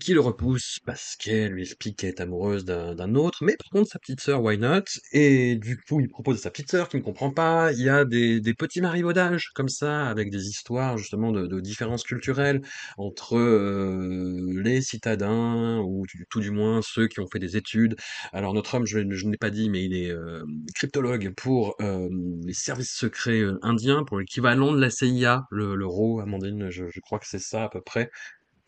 qui le repousse parce qu'elle lui explique qu'elle est amoureuse d'un autre, mais par contre sa petite sœur, why not? Et du coup, il propose à sa petite sœur qui ne comprend pas. Il y a des, des petits marivaudages comme ça, avec des histoires justement de, différences culturelles entre euh, les citadins, ou tout du moins ceux qui ont fait des études. Alors notre homme, je, ne l'ai pas dit, mais il est euh, cryptologue pour euh, les services secrets indiens, pour l'équivalent de la CIA, le, le RAW, Amandine, je, je crois que c'est ça à peu près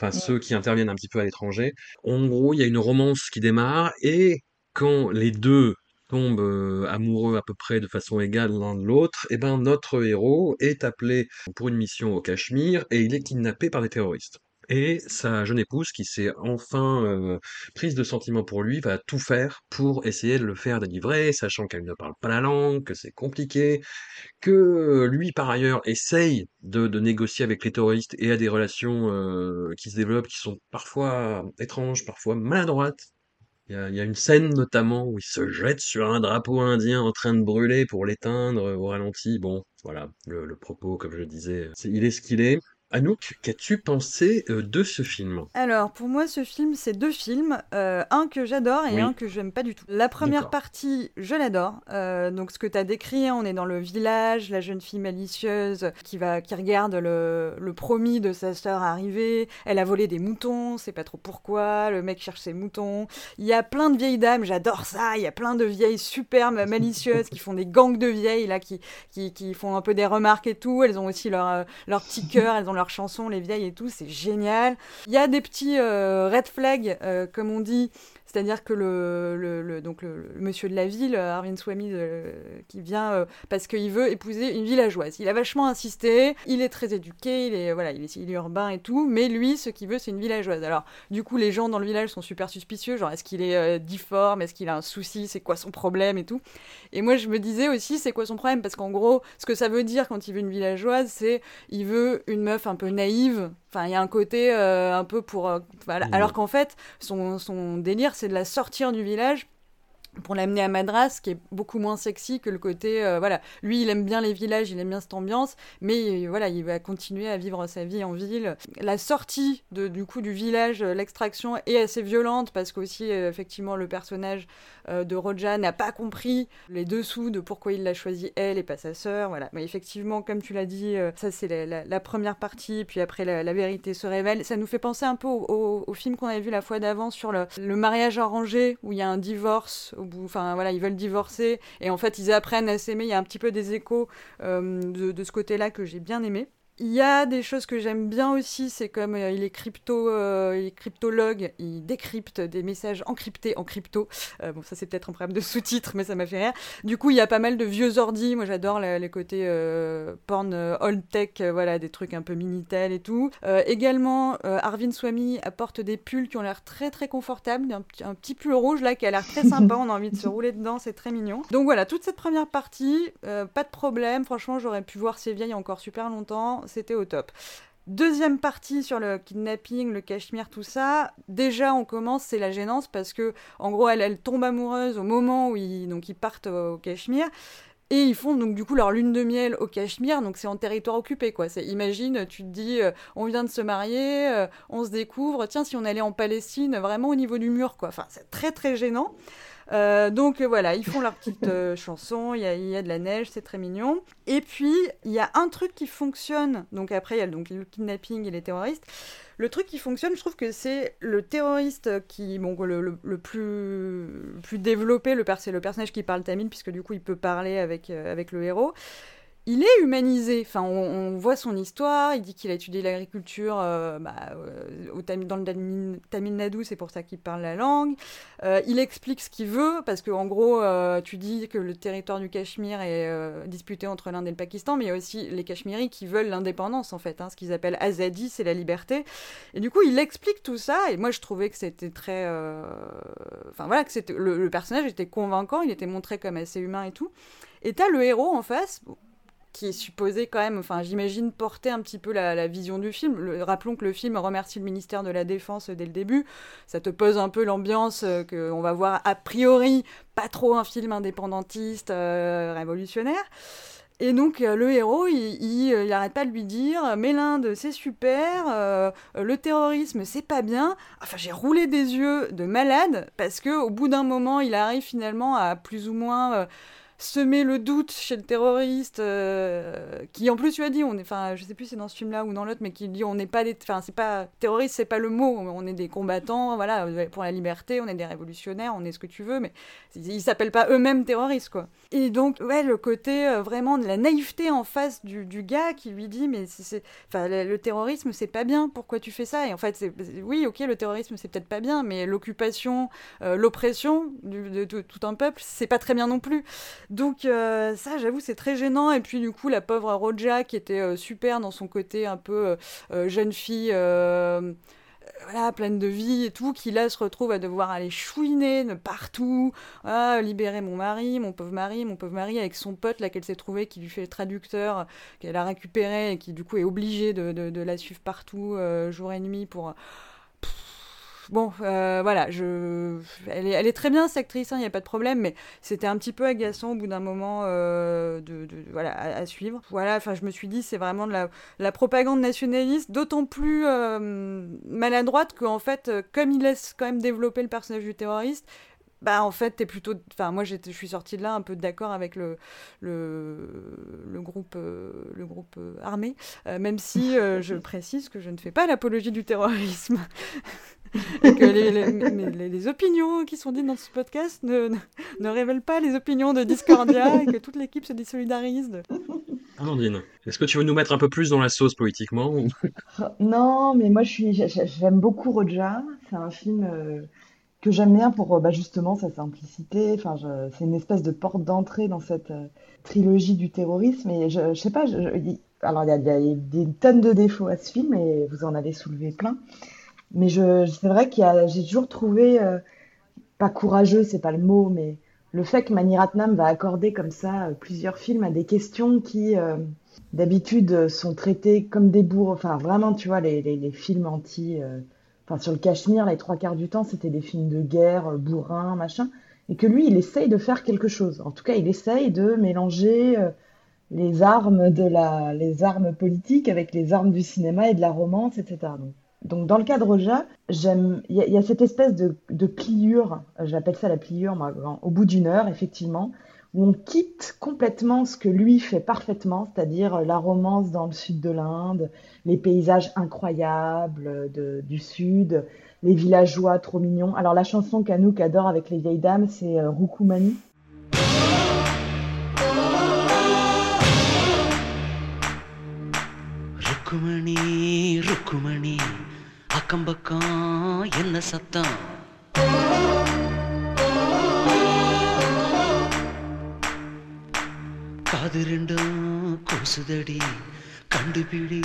enfin Ouais. ceux qui interviennent un petit peu à l'étranger. En gros, il y a une romance qui démarre et quand les deux tombent euh, amoureux à peu près de façon égale l'un de l'autre, et ben notre héros est appelé pour une mission au Cachemire et il est kidnappé par des terroristes. Et sa jeune épouse, qui s'est enfin euh, prise de sentiments pour lui, va tout faire pour essayer de le faire délivrer, sachant qu'elle ne parle pas la langue, que c'est compliqué, que lui, par ailleurs, essaye de, négocier avec les terroristes et a des relations euh, qui se développent, qui sont parfois étranges, parfois maladroites. Il y a, une scène notamment où il se jette sur un drapeau indien en train de brûler pour l'éteindre au ralenti. Bon, voilà, le, propos, comme je disais, il est ce qu'il est. Anouk, qu'as-tu pensé euh, de ce film? Alors, pour moi, ce film, c'est deux films. euh, un que j'adore et un que j'aime pas du tout. La première partie, je l'adore. euh, donc, ce que tu as décrit, hein, on est dans le village, la jeune fille malicieuse qui, va, qui regarde le, le promis de sa sœur arriver. Elle a volé des moutons, c'est pas trop pourquoi. Le mec cherche ses moutons. Il y a plein de vieilles dames, j'adore ça. Il y a plein de vieilles superbes malicieuses qui font des gangs de vieilles, là, qui, qui, qui font un peu des remarques et tout. Elles ont aussi leur, leur petit cœur, elles ont leurs chansons, les vieilles et tout. C'est génial. Il y a des petits euh, red flags, euh, comme on dit, c'est-à-dire que le, le, donc le, monsieur de la ville, euh, Arvind Swamy, qui vient parce qu'il veut épouser une villageoise. Il a vachement insisté, il est très éduqué, il est, voilà, il est, urbain et tout, mais lui, ce qu'il veut, c'est une villageoise. Alors, du coup, les gens dans le village sont super suspicieux, genre, est-ce qu'il est difforme, est-ce qu'il a un souci, c'est quoi son problème et tout? Et moi, je me disais aussi, c'est quoi son problème? Parce qu'en gros, ce que ça veut dire quand il veut une villageoise, c'est il veut une meuf un peu naïve. Enfin, il y a un côté euh, un peu pour. euh, voilà. Mhm. Alors qu'en fait, son, son délire, c'est de la sortir du village pour l'amener à Madras, qui est beaucoup moins sexy que le côté, euh, voilà, lui il aime bien les villages, il aime bien cette ambiance, mais voilà, il va continuer à vivre sa vie en ville. La sortie de, du coup du village, euh, l'extraction est assez violente parce qu'aussi euh, effectivement le personnage de Roja n'a pas compris les dessous de pourquoi il l'a choisi elle et pas sa sœur, voilà. Mais effectivement, comme tu l'as dit, ça c'est la, première partie, puis après la, vérité se révèle. Ça nous fait penser un peu au, au- film qu'on avait vu la fois d'avant sur le, le mariage arrangé où il y a un divorce voilà, ils veulent divorcer et en fait ils apprennent à s'aimer. Il y a un petit peu des échos euh, de ce côté-là que j'ai bien aimé. Il y a des choses que j'aime bien aussi, c'est comme euh, il est crypto, euh, il est cryptologue, il décrypte des messages encryptés en crypto. Euh, bon, ça c'est peut-être un problème de sous-titres, mais ça m'a fait rire. Du coup, il y a pas mal de vieux ordi. Moi, j'adore les côtés euh, porn euh, old tech, voilà, des trucs un peu minitel et tout. Euh, également, euh, Arvind Swamy apporte des pulls qui ont l'air très très confortables, un, petit- un petit pull rouge là qui a l'air très [LAUGHS] sympa. On a envie de se rouler dedans, c'est très mignon. Donc voilà, toute cette première partie, euh, pas de problème. Franchement, j'aurais pu voir ces vieilles encore super longtemps. C'était au top. Deuxième partie sur le kidnapping, le cachemire, tout ça. Déjà, on commence, c'est la gênance parce que, en gros, elle, elle tombe amoureuse au moment où ils, donc, ils partent au Cachemire. Et ils font donc du coup leur lune de miel au Cachemire, donc c'est en territoire occupé quoi. Imagine, tu te dis, euh, on vient de se marier, euh, on se découvre, tiens si on allait en Palestine, vraiment au niveau du mur quoi. Enfin c'est très très gênant. Euh, donc euh, voilà, ils font leur [LAUGHS] petite euh, chanson, il y a, y a de la neige, c'est très mignon. Et puis il y a un truc qui fonctionne. Donc après il y a donc le kidnapping et les terroristes. Le truc qui fonctionne, je trouve que c'est le terroriste qui, bon, le, le- le plus, plus développé, le c'est le personnage qui parle tamil, puisque du coup il peut parler avec, euh, avec le héros. Il est humanisé, enfin, on, voit son histoire, il dit qu'il a étudié l'agriculture euh, bah, euh, au dans le Tamil, Nadu, c'est pour ça qu'il parle la langue. Euh, il explique ce qu'il veut, parce qu'en gros, euh, tu dis que le territoire du Cachemire est disputé entre l'Inde et le Pakistan, mais il y a aussi les Cachemiris qui veulent l'indépendance, en fait, hein, ce qu'ils appellent Azadi, c'est la liberté. Et du coup, il explique tout ça, et moi je trouvais que c'était très. Enfin voilà, que le, le personnage était convaincant, il était montré comme assez humain et tout. Et t'as le héros en face. Qui est supposé quand même, enfin j'imagine, porter un petit peu la, vision du film. rappelons que le film remercie le ministère de la Défense dès le début. Ça te pose un peu l'ambiance euh, qu'on va voir a priori pas trop un film indépendantiste, euh, révolutionnaire. Et donc euh, le héros, il, il, arrête pas de lui dire mais l'Inde c'est super, le terrorisme c'est pas bien. Enfin j'ai roulé des yeux de malade parce que au bout d'un moment il arrive finalement à plus ou moins semer le doute chez le terroriste, euh, qui en plus tu as dit, on est, enfin, je sais plus si c'est dans ce film-là ou dans l'autre, mais qui dit on n'est pas des, enfin, c'est pas terroriste, c'est pas le mot, on est des combattants, voilà, pour la liberté, on est des révolutionnaires, on est ce que tu veux, mais ils s'appellent pas eux-mêmes terroristes, quoi. Et donc, ouais, le côté euh, vraiment de la naïveté en face du, du gars qui lui dit, mais c'est, enfin, le, terrorisme, c'est pas bien, pourquoi tu fais ça? Et en fait, c'est, oui, ok, le terrorisme, c'est peut-être pas bien, mais l'occupation, euh, l'oppression de, de, tout un peuple, c'est pas très bien non plus. Donc euh, ça, j'avoue, c'est très gênant. Et puis du coup, la pauvre Roja, qui était euh, super dans son côté un peu euh, jeune fille, voilà, pleine de vie et tout, qui là se retrouve à devoir aller chouiner de partout, ah, libérer mon mari, mon pauvre mari, mon pauvre mari, avec son pote là qu'elle s'est trouvé, qui lui fait le traducteur, qu'elle a récupéré et qui du coup est obligé de, de la suivre partout, jour et nuit, pour bon, euh, voilà, je... elle, est, très bien, cette actrice, il hein, n'y a pas de problème, mais c'était un petit peu agaçant au bout d'un moment euh, de, voilà, à, suivre. Voilà, enfin, je me suis dit, c'est vraiment de la, propagande nationaliste, d'autant plus euh, maladroite qu'en fait, comme il laisse quand même développer le personnage du terroriste, bah en fait t'es plutôt enfin moi je suis sortie de là un peu d'accord avec le le, le groupe le groupe armé même si je [LAUGHS] précise que je ne fais pas l'apologie du terrorisme [LAUGHS] [LAUGHS] et que les, les, opinions qui sont dites dans ce podcast ne, ne, révèlent pas les opinions de Discordia et que toute l'équipe se désolidarise. De... Amandine, est-ce que tu veux nous mettre un peu plus dans la sauce politiquement Non, mais moi j'aime beaucoup Roja. C'est un film euh, que j'aime bien pour bah, justement sa simplicité. Enfin, c'est une espèce de porte d'entrée dans cette euh, trilogie du terrorisme. Et je, je sais pas, alors il y, y, a des tonnes de défauts à ce film et vous en avez soulevé plein. Mais je, c'est vrai qu'il j'ai toujours trouvé, euh, pas courageux, c'est pas le mot, mais le fait que Mani Ratnam va accorder comme ça euh, plusieurs films à des questions qui, euh, d'habitude, sont traitées comme des bourres. Enfin, vraiment, tu vois, les, les, les films anti. Enfin, sur le Cachemire, les trois quarts du temps, c'était des films de guerre, bourrin, machin. Et que lui, il essaye de faire quelque chose. En tout cas, il essaye de mélanger les armes de la, les armes politiques avec les armes du cinéma et de la romance, etc. Donc, donc dans le cas de Roja, il y, a cette espèce de, de pliure, j'appelle ça la pliure, au bout d'une heure, effectivement, où on quitte complètement ce que lui fait parfaitement, c'est-à-dire la romance dans le sud de l'Inde, les paysages incroyables du sud, les villageois trop mignons. Alors la chanson qu'Anouk adore avec les vieilles dames, c'est euh, Rukumani. Rukmani ருக்குமணி அக்கம் பக்கம் என்ன சத்தம்? காது ரெண்டும் கூசுதடி கண்டுபிடி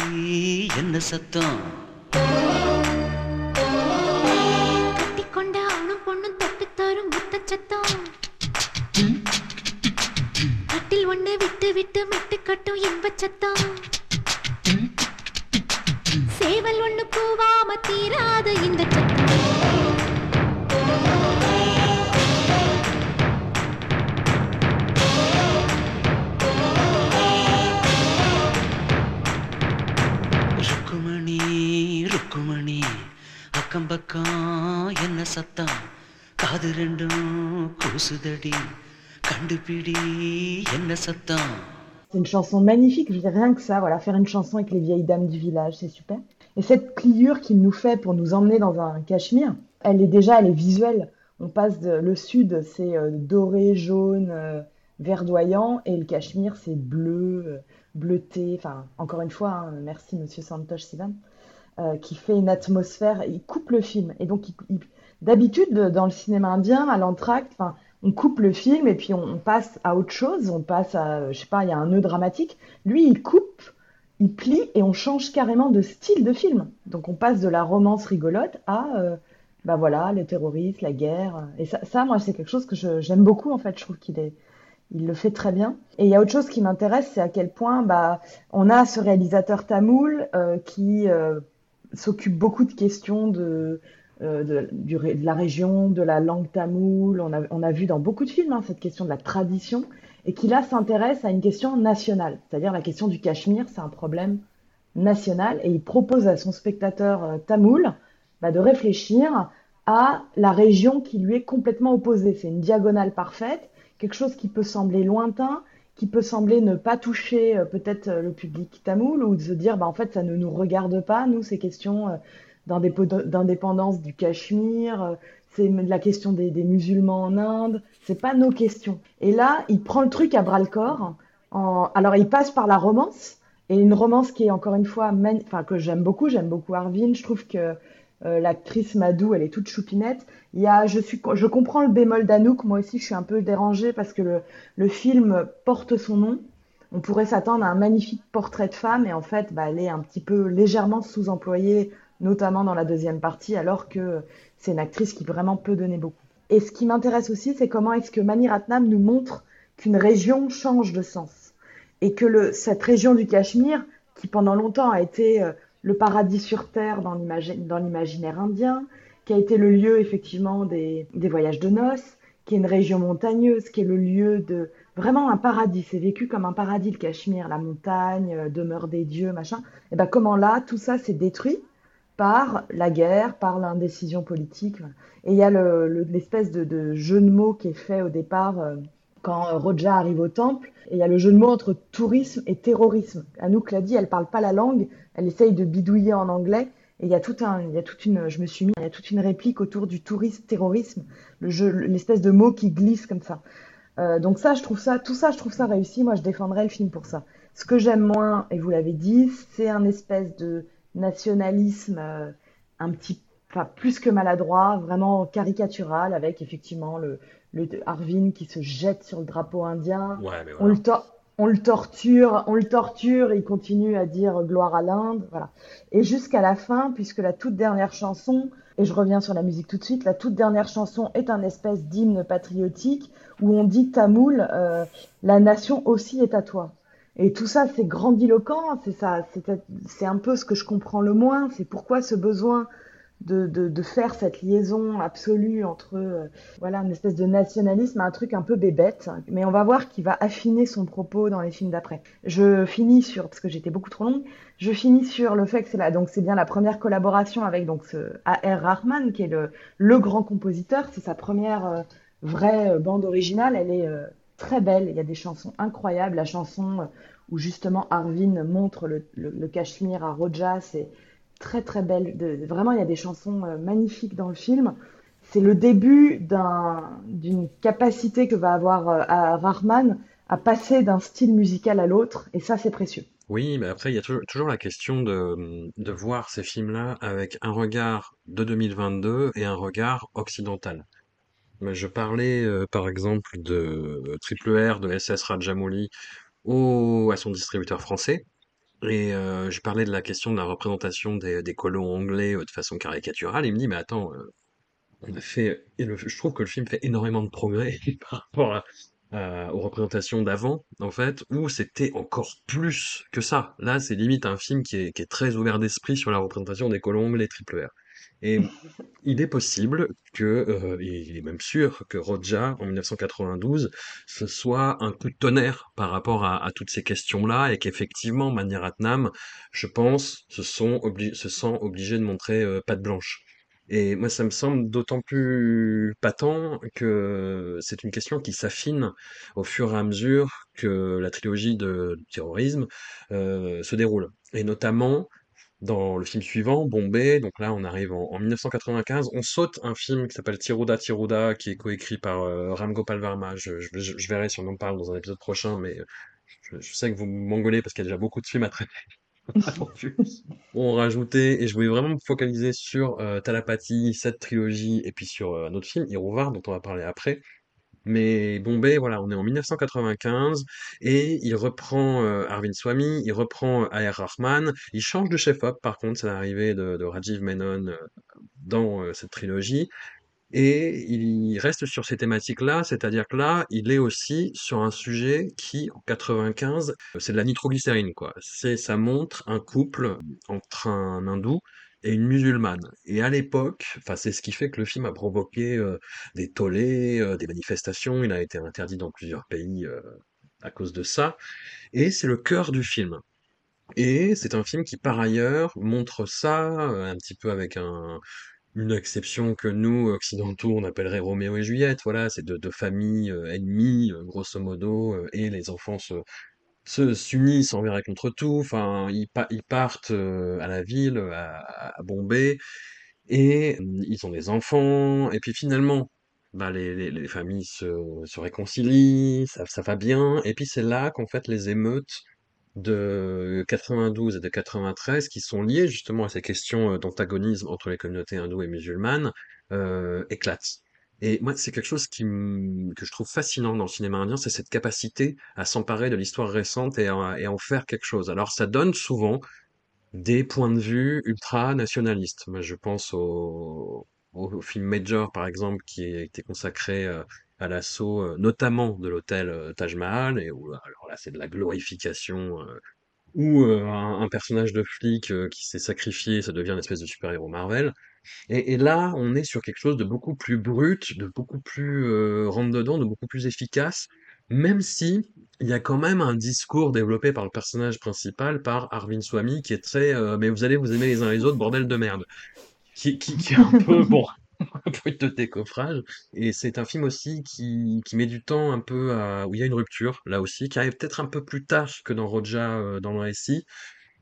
என்ன சத்தம்? C'est une chanson magnifique, je veux rien que ça, voilà, faire une chanson avec les vieilles dames du village, c'est super. Et cette pliure qu'il nous fait pour nous emmener dans un cachemire, elle est déjà, elle est visuelle. On passe de, le sud, c'est euh, doré, jaune, euh, verdoyant, et le cachemire, c'est bleu, euh, bleuté. Enfin, encore une fois, hein, merci Monsieur Santosh Sivan, qui fait une atmosphère. Il coupe le film, et donc d'habitude dans le cinéma indien, à l'entracte, on coupe le film et puis on, passe à autre chose, on passe à, je sais pas, il y a un nœud dramatique. Lui, il coupe, il plie et on change carrément de style de film. Donc on passe de la romance rigolote à, euh, bah voilà, les terroristes, la guerre. Et ça, moi, c'est quelque chose que j'aime beaucoup en fait. Je trouve qu'il est, il le fait très bien. Et il y a autre chose qui m'intéresse, c'est à quel point bah, on a ce réalisateur tamoul euh, qui euh, s'occupe beaucoup de questions de, euh, de, la région, de la langue tamoule. On a, on a vu dans beaucoup de films hein, cette question de la tradition et qui là s'intéresse à une question nationale, c'est-à-dire la question du Cachemire, c'est un problème national et il propose à son spectateur euh, tamoul bah, de réfléchir à la région qui lui est complètement opposée. C'est une diagonale parfaite quelque chose qui peut sembler lointain, qui peut sembler ne pas toucher euh, peut-être le public tamoul ou de se dire bah, en fait ça ne nous regarde pas, nous, ces questions d'indépendance du Cachemire, c'est la question des, musulmans en Inde, c'est pas nos questions. Et là, il prend le truc à bras le corps. Alors, il passe par la romance, et une romance qui est encore une fois, enfin que j'aime beaucoup, j'aime beaucoup Arvin. Je trouve que euh, l'actrice Madou, elle est toute choupinette. Il y a, je, suis, je comprends le bémol d'Anouk, moi aussi je suis un peu dérangée parce que le, le film porte son nom. On pourrait s'attendre à un magnifique portrait de femme et en fait, bah, elle est un petit peu légèrement sous-employée, notamment dans la deuxième partie, alors que c'est une actrice qui vraiment peut donner beaucoup. Et ce qui m'intéresse aussi, c'est comment est-ce que Mani Ratnam nous montre qu'une région change de sens et que cette région du Cachemire, qui pendant longtemps a été euh, le paradis sur Terre dans l'imaginaire indien, qui a été le lieu effectivement des, des, voyages de noces, qui est une région montagneuse, qui est le lieu de vraiment un paradis. C'est vécu comme un paradis le Cachemire, la montagne, euh, demeure des dieux, machin. Et ben comment là, tout ça s'est détruit par la guerre, par l'indécision politique. Et il y a l'espèce le, de, jeu de mots qui est fait au départ. Euh, quand Roja arrive au temple. Et il y a le jeu de mots entre tourisme et terrorisme. Anouk l'a dit, elle parle pas la langue, elle essaye de bidouiller en anglais. Et il y a tout un, il y a toute une, je me suis mis, il y a toute une réplique autour du tourisme, terrorisme, l'espèce de mot qui glisse comme ça. Euh, donc ça, je trouve ça, tout ça, je trouve ça réussi. Moi, je défendrais le film pour ça. Ce que j'aime moins, et vous l'avez dit, c'est un espèce de nationalisme euh, un petit, enfin plus que maladroit, vraiment caricatural, avec effectivement le, le Arvin qui se jette sur le drapeau indien. Ouais, mais voilà. on, le on le torture, on le torture, il continue à dire gloire à l'Inde, voilà. Et jusqu'à la fin, puisque la toute dernière chanson, et je reviens sur la musique tout de suite, la toute dernière chanson est un espèce d'hymne patriotique où on dit tamoul, euh, la nation aussi est à toi. Et tout ça, c'est grandiloquent, c'est ça, c'est un peu ce que je comprends le moins, c'est pourquoi ce besoin de, de, de, faire cette liaison absolue entre euh, voilà une espèce de nationalisme un truc un peu bébête. Mais on va voir qu'il va affiner son propos dans les films d'après. Je finis sur parce que j'étais beaucoup trop longue je finis sur le fait que c'est là donc c'est bien la première collaboration avec donc ce A.R. Rahman qui est le, le grand compositeur. C'est sa première euh, vraie euh, bande originale. Elle est très belle il y a des chansons incroyables la chanson euh, où justement Arvin montre le, le, le Cachemire à Roja c'est très très belle. Vraiment, il y a des chansons euh, magnifiques dans le film. C'est le début d'une capacité que va avoir euh, à Rahman à passer d'un style musical à l'autre, et ça, c'est précieux. Oui, mais après, il y a toujours, la question de voir ces films-là avec un regard de 2022 et un regard occidental. Je parlais, euh, par exemple, de Triple R, de SS Rajamouli, au, à son distributeur français. Et euh, je parlais de la question de la représentation des, colons anglais euh, de façon caricaturale. Il me dit, mais attends, euh, on a fait, je trouve que le film fait énormément de progrès [LAUGHS] par rapport aux représentations d'avant, en fait, où c'était encore plus que ça. Là, c'est limite un film qui est très ouvert d'esprit sur la représentation des colons anglais triple R. Et il est possible que, euh, il est même sûr que Roja, en 1992, ce soit un coup de tonnerre par rapport à, toutes ces questions-là, et qu'effectivement, Mani Ratnam, je pense, se sent obligé de montrer euh, patte blanche. Et moi, ça me semble d'autant plus patent que c'est une question qui s'affine au fur et à mesure que la trilogie de terrorisme euh, se déroule. Et notamment dans le film suivant, Bombay, donc là on arrive en, en 1995, on saute un film qui s'appelle Tiruda Tiruda, qui est coécrit par euh, Ram Gopal Varma. Je, je, je- je verrai si on en parle dans un épisode prochain, mais je, je sais que vous m'engueulez parce qu'il y a déjà beaucoup de films à traiter. [LAUGHS] On rajoutait, et je voulais vraiment me focaliser sur euh, Talapati, cette trilogie, et puis sur euh, un autre film, Irovar, dont on va parler après. Mais Bombay, voilà, on est en 1995 et il reprend euh, Arvind Swamy, il reprend euh, A.R. Rahman, il change de chef-op par contre, c'est l'arrivée de, de Rajiv Menon euh, dans euh, cette trilogie. Et il reste sur ces thématiques-là, c'est-à-dire que là, il est aussi sur un sujet qui, en 95, c'est de la nitroglycérine, quoi. C'est, ça montre un couple entre un hindou et une musulmane. Et à l'époque, enfin, c'est ce qui fait que le film a provoqué euh, des tollés, euh, des manifestations. Il a été interdit dans plusieurs pays euh, à cause de ça. Et c'est le cœur du film. Et c'est un film qui, par ailleurs, montre ça un petit peu avec un, une exception que nous, occidentaux, on appellerait Roméo et Juliette. Voilà, c'est deux, deux familles ennemies, grosso modo, et les enfants se, se s'unissent envers et contre tout. Enfin, ils, partent à la ville, à, Bombay, et ils ont des enfants. Et puis finalement, bah, les, les, les familles se, réconcilient, ça, va bien. Et puis c'est là qu'en fait les émeutes de 92 et de 93 qui sont liées justement à ces questions d'antagonisme entre les communautés hindoues et musulmanes euh, éclatent. Et moi, c'est quelque chose que je trouve fascinant dans le cinéma indien, c'est cette capacité à s'emparer de l'histoire récente et en faire quelque chose. Alors, ça donne souvent des points de vue ultra-nationalistes. Moi, je pense au, film Major, par exemple, qui a été consacré euh, à l'assaut, euh, notamment de l'hôtel euh, Taj Mahal, et où, alors là, c'est de la glorification, où un, un personnage de flic qui s'est sacrifié, ça devient une espèce de super-héros Marvel. Et, et là, on est sur quelque chose de beaucoup plus brut, de beaucoup plus euh, rentre-dedans, de beaucoup plus efficace, même si il y a quand même un discours développé par le personnage principal, par Arvind Swamy, qui est très euh, mais vous allez vous aimer les uns les autres, bordel de merde. Qui, qui, qui est un [LAUGHS] peu, bon, un peu de décoffrage. Et c'est un film aussi qui, qui met du temps un peu à, où il y a une rupture, là aussi, qui arrive peut-être un peu plus tard que dans Roja, euh, dans le récit,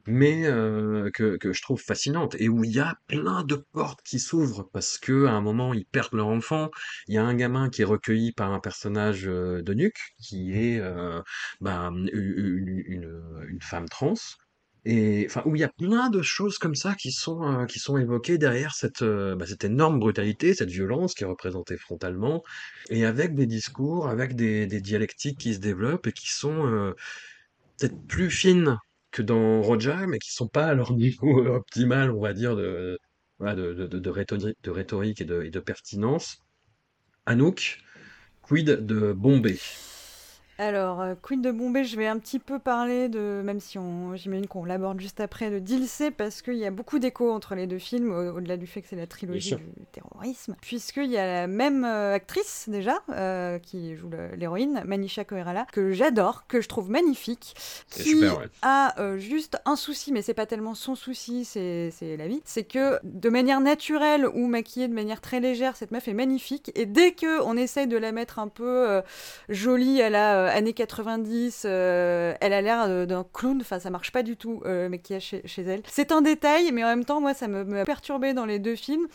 mais euh, que, que je trouve fascinante et où il y a plein de portes qui s'ouvrent parce que à un moment ils perdent leur enfant. Il y a un gamin qui est recueilli par un personnage euh, de Nuke qui est euh, bah, une, une, une, femme trans. Et enfin où il y a plein de choses comme ça qui sont euh, qui sont évoquées derrière cette euh, bah, cette énorme brutalité, cette violence qui est représentée frontalement, et avec des discours, avec des, des dialectiques qui se développent et qui sont peut-être plus fines que dans Roja, mais qui sont pas à leur niveau optimal, on va dire, de, de, de, de, rhétorique, de rhétorique et de, et de pertinence. Anouk, quid de Bombay? Alors, euh, Queen de Bombay, je vais un petit peu parler de, même si on, j'imagine qu'on l'aborde juste après, de Dilsey, parce qu'il y a beaucoup d'échos entre les deux films, au-delà du fait que c'est la trilogie du terrorisme, puisqu'il y a la même euh, actrice déjà, euh, qui joue l'héroïne, Manisha Koirala, que j'adore, que je trouve magnifique, qui super, ouais. a euh, juste un souci, mais c'est pas tellement son souci, c'est la vie, c'est que de manière naturelle ou maquillée de manière très légère, cette meuf est magnifique, et dès que on essaye de la mettre un peu jolie à la années 90, euh, elle a l'air d'un clown, enfin ça marche pas du tout euh, le maquillage chez, chez elle. C'est un détail, mais en même temps, moi ça me, me perturbé dans les deux films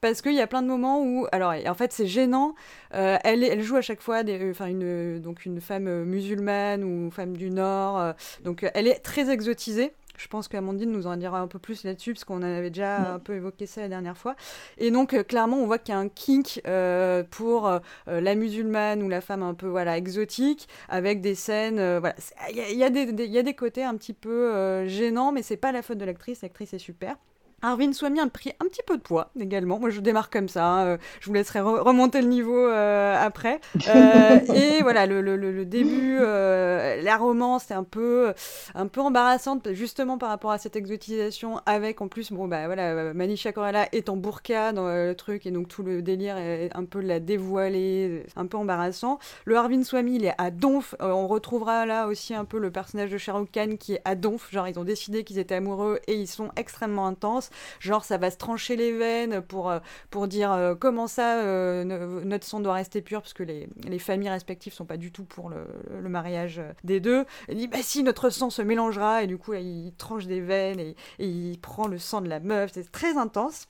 parce qu'il y a plein de moments où, alors en fait c'est gênant, euh, elle, elle joue à chaque fois une, donc une femme musulmane ou femme du Nord, donc elle est très exotisée. Je pense qu'Amandine nous en dira un peu plus là-dessus, parce qu'on avait déjà Ouais. un peu évoqué ça la dernière fois. Et donc, euh, clairement, on voit qu'il y a un kink euh, pour euh, la musulmane ou la femme un peu voilà, exotique, avec des scènes. voilà. Il y, a- y des- des- il y a des côtés un petit peu gênants, mais c'est pas la faute de l'actrice. L'actrice est super. Arvin Swamy a pris un petit peu de poids également. Moi, je démarre comme ça. hein, euh, Je vous laisserai re- remonter le niveau euh, après. Euh, [LAUGHS] et voilà, le, le- le- début, euh, la romance est un peu, un peu embarrassante, justement par rapport à cette exotisation. Avec en plus, bon bah voilà, euh, Manisha Koirala est en burqa dans euh, le truc, et donc tout le délire est un peu de la dévoiler, un peu embarrassant. Le Arvin Swamy, il est à Donf. On retrouvera là aussi un peu le personnage de Shah Rukh Khan qui est à Donf. Genre, ils ont décidé qu'ils étaient amoureux et ils sont extrêmement intenses. Genre, ça va se trancher les veines pour, euh, pour dire euh, comment ça, euh, notre sang doit rester pur, parce que les, les familles respectives sont pas du tout pour le, mariage des deux. Il dit, bah si, notre sang se mélangera, et du coup, il tranche des veines et, et il prend le sang de la meuf. C'est très intense.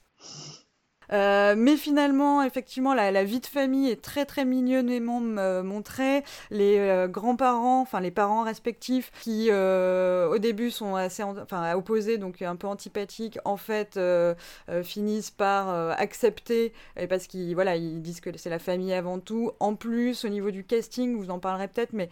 Euh, mais finalement, effectivement, la, vie de famille est très très mignonnement euh, montrée. Les euh, grands-parents, enfin les parents respectifs, qui au début sont assez, opposés, donc un peu antipathiques, en fait finissent par accepter, parce qu'ils voilà, ils disent que c'est la famille avant tout. En plus, au niveau du casting, vous en parlerez peut-être, mais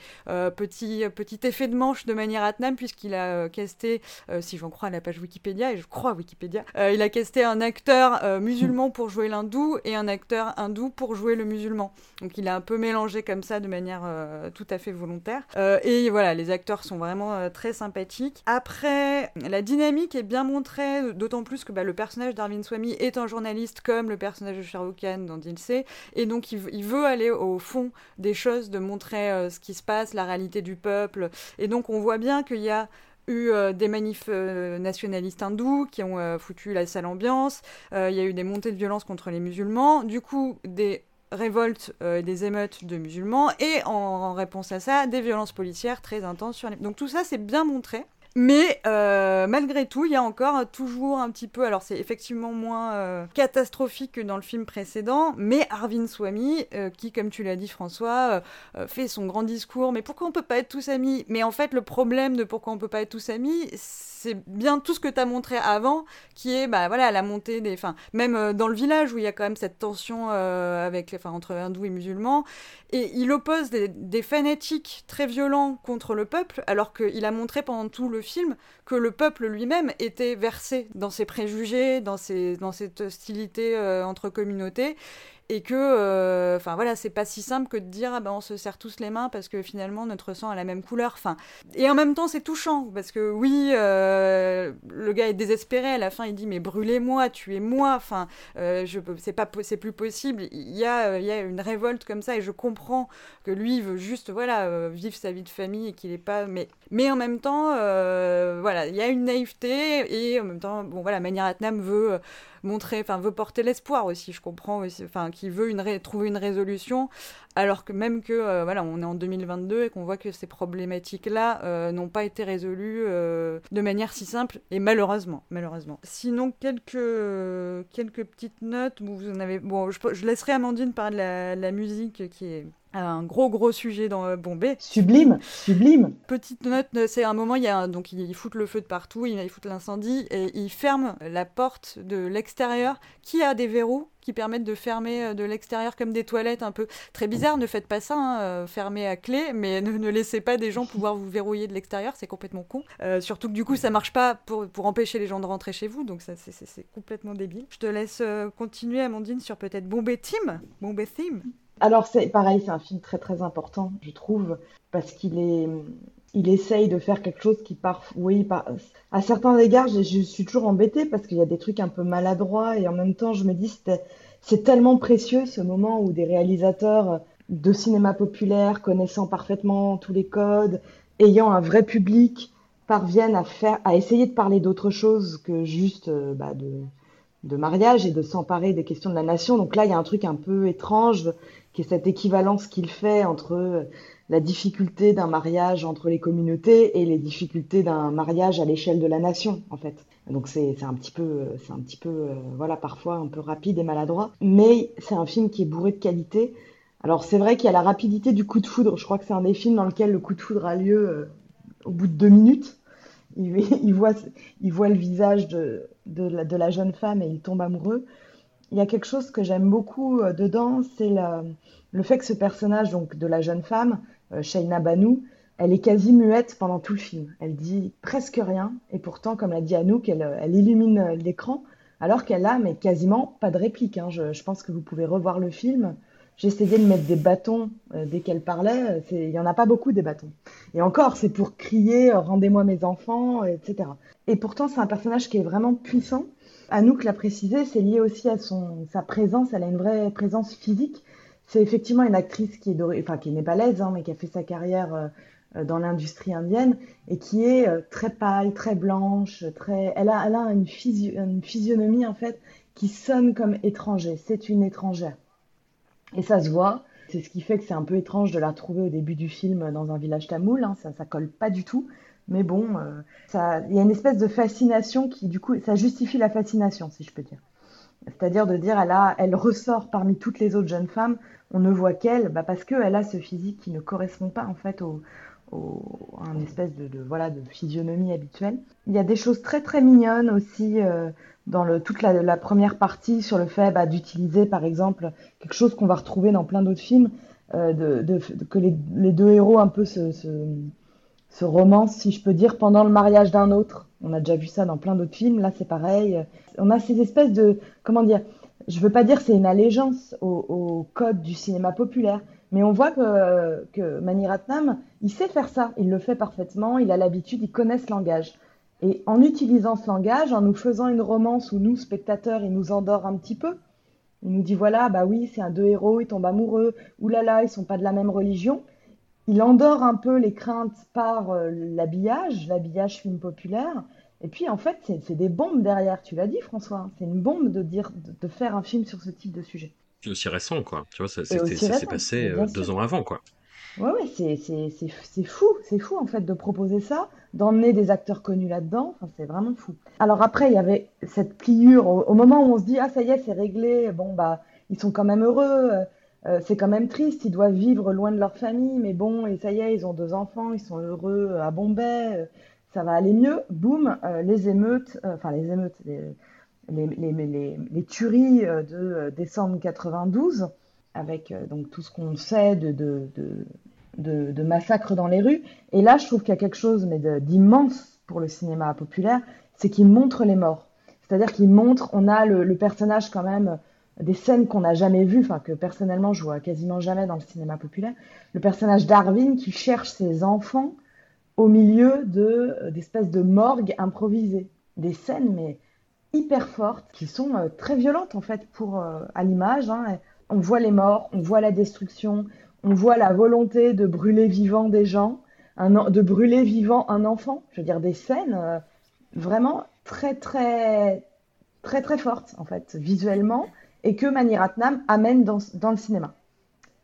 petit petit effet de manche de manière Atnam, puisqu'il a casté, si j'en crois à la page Wikipédia, et je crois Wikipédia, il a casté un acteur musulman pour jouer l'hindou et un acteur hindou pour jouer le musulman. Donc il a un peu mélangé comme ça de manière euh, tout à fait volontaire. Euh, et voilà, les acteurs sont vraiment euh, très sympathiques. Après, la dynamique est bien montrée, d'autant plus que bah, le personnage d'Arvind Swamy est un journaliste comme le personnage de Shahrukh Khan dans Dilsey, et donc il, veut aller au fond des choses, de montrer ce qui se passe, la réalité du peuple. Et donc on voit bien qu'il y a eu euh, des manifs euh, nationalistes hindous qui ont euh, foutu la sale ambiance. Il y a eu des montées de violence contre les musulmans. Du coup, des révoltes et des émeutes de musulmans. Et en, en, réponse à ça, des violences policières très intenses sur les... Donc tout ça, c'est bien montré. Mais euh, malgré tout, il y a encore toujours un petit peu. Alors, c'est effectivement moins euh, catastrophique que dans le film précédent, mais Arvin Swamy, euh, qui, comme tu l'as dit, François, fait son grand discours. Mais pourquoi on peut pas être tous amis? Mais en fait, le problème de pourquoi on peut pas être tous amis, c'est bien tout ce que tu as montré avant, qui est bah, voilà, la montée des. Enfin, même dans le village où il y a quand même cette tension avec, enfin, entre hindous et musulmans. Et il oppose des, fanatiques très violents contre le peuple, alors qu'il a montré pendant tout le film que le peuple lui-même était versé dans ses préjugés, dans, dans cette hostilité euh, entre communautés, et que, euh, enfin voilà, c'est pas si simple que de dire ah ben on se serre tous les mains parce que finalement notre sang a la même couleur. Enfin, et en même temps c'est touchant parce que oui, euh, le gars est désespéré. À la fin il dit mais brûlez-moi, tuez-moi. Enfin, euh, c'est pas c'est plus possible. Il y a il y a une révolte comme ça et je comprends que lui veut juste voilà vivre sa vie de famille et qu'il est pas mais mais en même temps voilà il y a une naïveté et en même temps bon voilà Mani Ratnam veut montrer, enfin veut porter l'espoir aussi. Je comprends enfin qui veut une trouver une résolution, alors que même que euh, voilà, on est en 2022 et qu'on voit que ces problématiques-là euh, n'ont pas été résolues euh, de manière si simple et malheureusement, malheureusement. Sinon quelques quelques petites notes. Vous en avez, bon, je, laisserai Amandine parler de la, la musique qui est un gros gros sujet dans euh, Bombay. Sublime, sublime. Petite note, euh, c'est un moment, il y a un, donc il fout le feu de partout, il, il fout l'incendie et il ferme la porte de l'extérieur qui a des verrous qui permettent de fermer euh, de l'extérieur comme des toilettes un peu? Très bizarre. Ne faites pas ça, hein, fermez à clé, mais ne, ne, laissez pas des gens pouvoir vous verrouiller de l'extérieur, c'est complètement con. Euh, surtout que du coup, ça marche pas pour, pour empêcher les gens de rentrer chez vous, donc ça c'est complètement débile. Je te laisse continuer, Amandine, sur peut-être Bombay Team, Bombay Theme. Alors c'est pareil, c'est un film très très important, je trouve, parce qu'il est, il essaye de faire quelque chose qui part, oui, à certains égards, je, suis toujours embêtée parce qu'il y a des trucs un peu maladroits et en même temps, je me dis c'est tellement précieux ce moment où des réalisateurs de cinéma populaire, connaissant parfaitement tous les codes, ayant un vrai public, parviennent à faire, à essayer de parler d'autre chose que juste bah, de, de mariage et de s'emparer des questions de la nation. Donc là, il y a un truc un peu étrange qui est cette équivalence qu'il fait entre la difficulté d'un mariage entre les communautés et les difficultés d'un mariage à l'échelle de la nation, en fait. Donc c'est un petit peu, c'est un petit peu, euh, voilà, parfois un peu rapide et maladroit, mais c'est un film qui est bourré de qualité. Alors c'est vrai qu'il y a la rapidité du coup de foudre. Je crois que c'est un des films dans lequel le coup de foudre a lieu euh, au bout de deux minutes. Il, [LAUGHS] voit, il voit le visage de, de la jeune femme et il tombe amoureux il y a quelque chose que j'aime beaucoup euh, dedans, c'est le fait que ce personnage donc de la jeune femme, euh, Shaina Banu, elle est quasi muette pendant tout le film. Elle dit presque rien et pourtant, comme l'a dit Anouk, elle, elle illumine l'écran alors qu'elle a mais quasiment pas de réplique. Hein. Je, pense que vous pouvez revoir le film. J'essayais de mettre des bâtons euh, dès qu'elle parlait. Il y en a pas beaucoup des bâtons. Et encore, c'est pour crier rendez-moi mes enfants, etc. Et pourtant, c'est un personnage qui est vraiment puissant Anouk l'a précisé, c'est lié aussi à son, sa présence, elle a une vraie présence physique. C'est effectivement une actrice qui est enfin qui hein, mais qui a fait sa carrière euh, dans l'industrie indienne et qui est euh, très pâle, très blanche, très. Elle a, elle a une, physio... une physionomie en fait qui sonne comme étranger. C'est une étrangère. Et ça se voit. C'est ce qui fait que c'est un peu étrange de la trouver au début du film dans un village tamoul. Hein. Ça, ça colle pas du tout. Mais bon, euh, il y a une espèce de fascination qui, du coup, ça justifie la fascination, si je peux dire. C'est-à-dire de dire, elle, a, elle ressort parmi toutes les autres jeunes femmes, on ne voit qu'elle, bah parce qu'elle a ce physique qui ne correspond pas en fait au, à une espèce de, voilà de physionomie habituelle. Il y a des choses très très mignonnes aussi euh, dans le, toute la, première partie sur le fait bah, d'utiliser par exemple quelque chose qu'on va retrouver dans plein d'autres films, euh, de, que les, les, deux héros un peu se se romance, si je peux dire, pendant le mariage d'un autre. On a déjà vu ça dans plein d'autres films. Là, c'est pareil. On a ces espèces de, comment dire, je veux pas dire c'est une allégeance au, au code du cinéma populaire, mais on voit que, que Mani Ratnam, il sait faire ça, il le fait parfaitement, il a l'habitude, il connaît ce langage. Et en utilisant ce langage, en nous faisant une romance où nous, spectateurs, il nous endort un petit peu, il nous dit voilà, bah oui, c'est un deux héros, ils tombent amoureux, oulala, ils sont pas de la même religion. Il endort un peu les craintes par euh, l'habillage, l'habillage film populaire. Et puis en fait, c'est des bombes derrière, tu l'as dit François, c'est une bombe de dire de, de faire un film sur ce type de sujet. C'est aussi récent, quoi. Tu vois, ça, s'est passé euh, deux ans avant, quoi. Ouais, ouais, c'est c'est- c'est- c'est fou, c'est fou en fait de proposer ça, d'emmener des acteurs connus là-dedans, enfin, c'est vraiment fou. Alors après, il y avait cette pliure, au, au moment où on se dit, ah ça y est, c'est réglé, bon bah, ils sont quand même heureux, euh, c'est quand même triste, ils doivent vivre loin de leur famille, mais bon, et ça y est, ils ont deux enfants, ils sont heureux à Bombay, euh, ça va aller mieux, boum, euh, les émeutes, enfin les émeutes, les, les, les, les, tueries de décembre 92, avec donc tout ce qu'on sait de, de, de, massacres dans les rues. Et là, je trouve qu'il y a quelque chose mais d'immense pour le cinéma populaire, c'est qu'il montre les morts. C'est-à-dire qu'il montre, on a le personnage quand même, des scènes qu'on n'a jamais vues, enfin que personnellement je vois quasiment jamais dans le cinéma populaire, le personnage d'Arvin qui cherche ses enfants au milieu euh, d'espèces de morgues improvisées. Des scènes mais hyper fortes qui sont euh, très violentes en fait pour euh, à l'image. hein. On voit les morts, on voit la destruction, on voit la volonté de brûler vivant des gens, de brûler vivant un enfant. Je veux dire des scènes vraiment très très très très fortes en fait visuellement et que Mani Ratnam amène dans, le cinéma.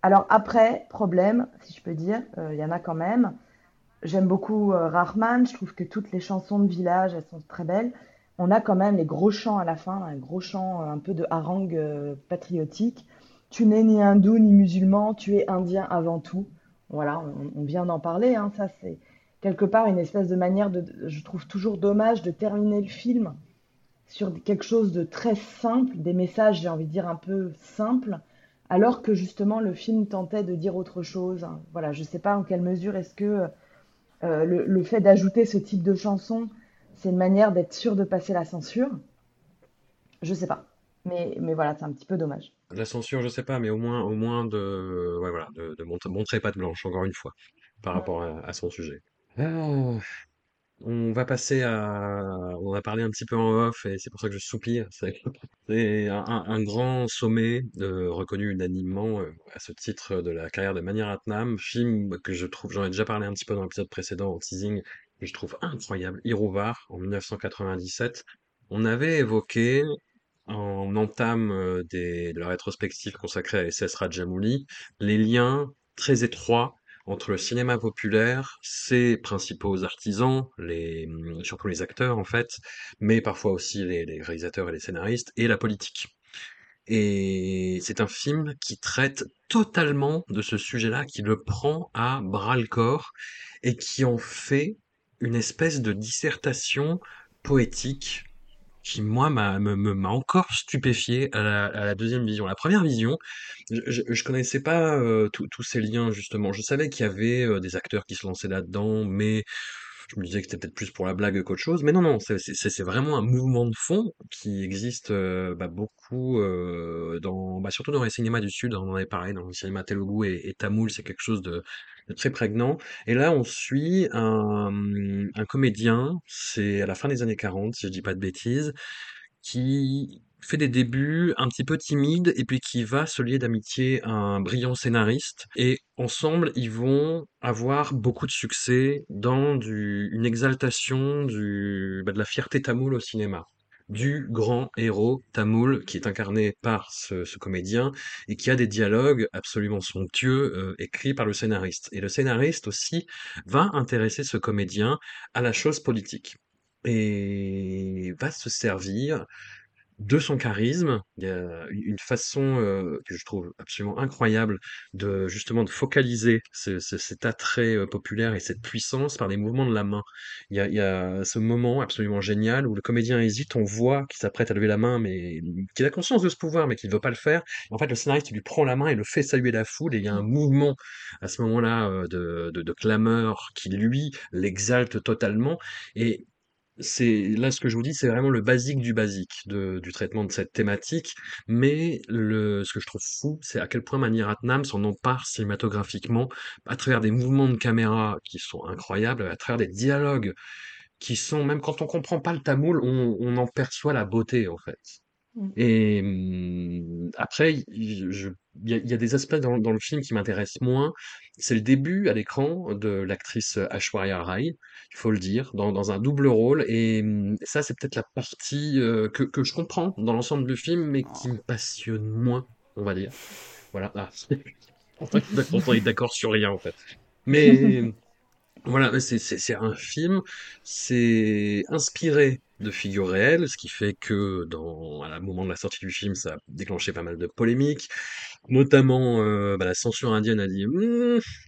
Alors après, problème, si je peux dire, euh, il y en a quand même. J'aime beaucoup euh, Rahman, je trouve que toutes les chansons de village, elles sont très belles. On a quand même les gros chants à la fin, un gros chant euh, un peu de harangue euh, patriotique. Tu n'es ni hindou ni musulman, tu es indien avant tout. Voilà, on, on vient d'en parler, hein, ça c'est quelque part une espèce de manière de, je trouve toujours dommage de terminer le film sur quelque chose de très simple, des messages, j'ai envie de dire un peu simples, alors que justement le film tentait de dire autre chose. Voilà, je sais pas en quelle mesure est-ce que euh, le, le fait d'ajouter ce type de chanson, c'est une manière d'être sûr de passer la censure. Je sais pas. Mais, mais voilà, c'est un petit peu dommage. La censure, je sais pas, mais au moins, au moins de, ouais, voilà, de, de mont- montrer patte blanche, encore une fois, par rapport à, à son sujet. Ah, on va passer à, on a parlé un petit peu en off, et c'est pour ça que je soupire. C'est [LAUGHS] un, grand sommet, euh, reconnu unanimement euh, à ce titre de la carrière de Mani Ratnam, film que je trouve, j'en ai déjà parlé un petit peu dans l'épisode précédent en teasing, que je trouve incroyable, Iruvar, en 1997. On avait évoqué en entame euh, des, de la rétrospective consacrée à SS Rajamouli, les liens très étroits entre le cinéma populaire, ses principaux artisans, hum, surtout les acteurs en fait, mais parfois aussi les, les réalisateurs et les scénaristes, et la politique. Et c'est un film qui traite totalement de ce sujet-là, qui le prend à bras-le-corps et qui en fait une espèce de dissertation poétique qui moi m'a encore stupéfié à la, deuxième vision. La première vision, je, je, connaissais pas euh, tous ces liens justement. Je savais qu'il y avait euh, des acteurs qui se lançaient là-dedans, mais je me disais que c'était peut-être plus pour la blague qu'autre chose. Mais non, non, c'est vraiment un mouvement de fond qui existe euh, bah, beaucoup dans, bah, surtout dans les cinémas du Sud. On en avait parlé dans le cinéma Telugu et, et Tamoul, c'est quelque chose de très prégnant. Et là, on suit un, comédien, c'est à la fin des années 40, si je dis pas de bêtises, qui fait des débuts un petit peu timides et puis qui va se lier d'amitié à un brillant scénariste. Et ensemble, ils vont avoir beaucoup de succès dans une exaltation bah, de la fierté tamoule au cinéma. Du grand héros tamoul qui est incarné par ce, comédien et qui a des dialogues absolument somptueux euh, écrits par le scénariste. Et le scénariste aussi va intéresser ce comédien à la chose politique et va se servir de son charisme. Il y a une façon euh, que je trouve absolument incroyable de justement de focaliser ce- ce- cet attrait populaire et cette puissance par les mouvements de la main. Il y a, il y a ce moment absolument génial où le comédien hésite, on voit qu'il s'apprête à lever la main, mais qu'il a conscience de ce pouvoir, mais qu'il ne veut pas le faire. En fait, le scénariste lui prend la main et le fait saluer la foule, et il y a un mouvement à ce moment-là de, de, de clameur qui lui l'exalte totalement. Et c'est là ce que je vous dis, c'est vraiment le basique du basique du traitement de cette thématique. Mais le, ce que je trouve fou, c'est à quel point Mani Ratnam s'en empare cinématographiquement à travers des mouvements de caméra qui sont incroyables, à travers des dialogues qui sont, même quand on comprend pas le tamoul, on, on en perçoit la beauté en fait. Mm. Et hum, après, il y, a, il y a des aspects dans, dans le film qui m'intéressent moins. C'est le début à l'écran de l'actrice Aishwarya Rai, il faut le dire, dans, dans un double rôle. Et hum, ça, c'est peut-être la partie euh, que, que je comprends dans l'ensemble du film, mais qui me passionne moins, on va dire. Voilà. Ah, [LAUGHS] on est d'accord sur rien en fait. Mais voilà, c'est un film, c'est inspiré de figures réelles, ce qui fait que dans, à la moment de la sortie du film, ça a déclenché pas mal de polémiques. Notamment, euh, bah, la censure indienne a dit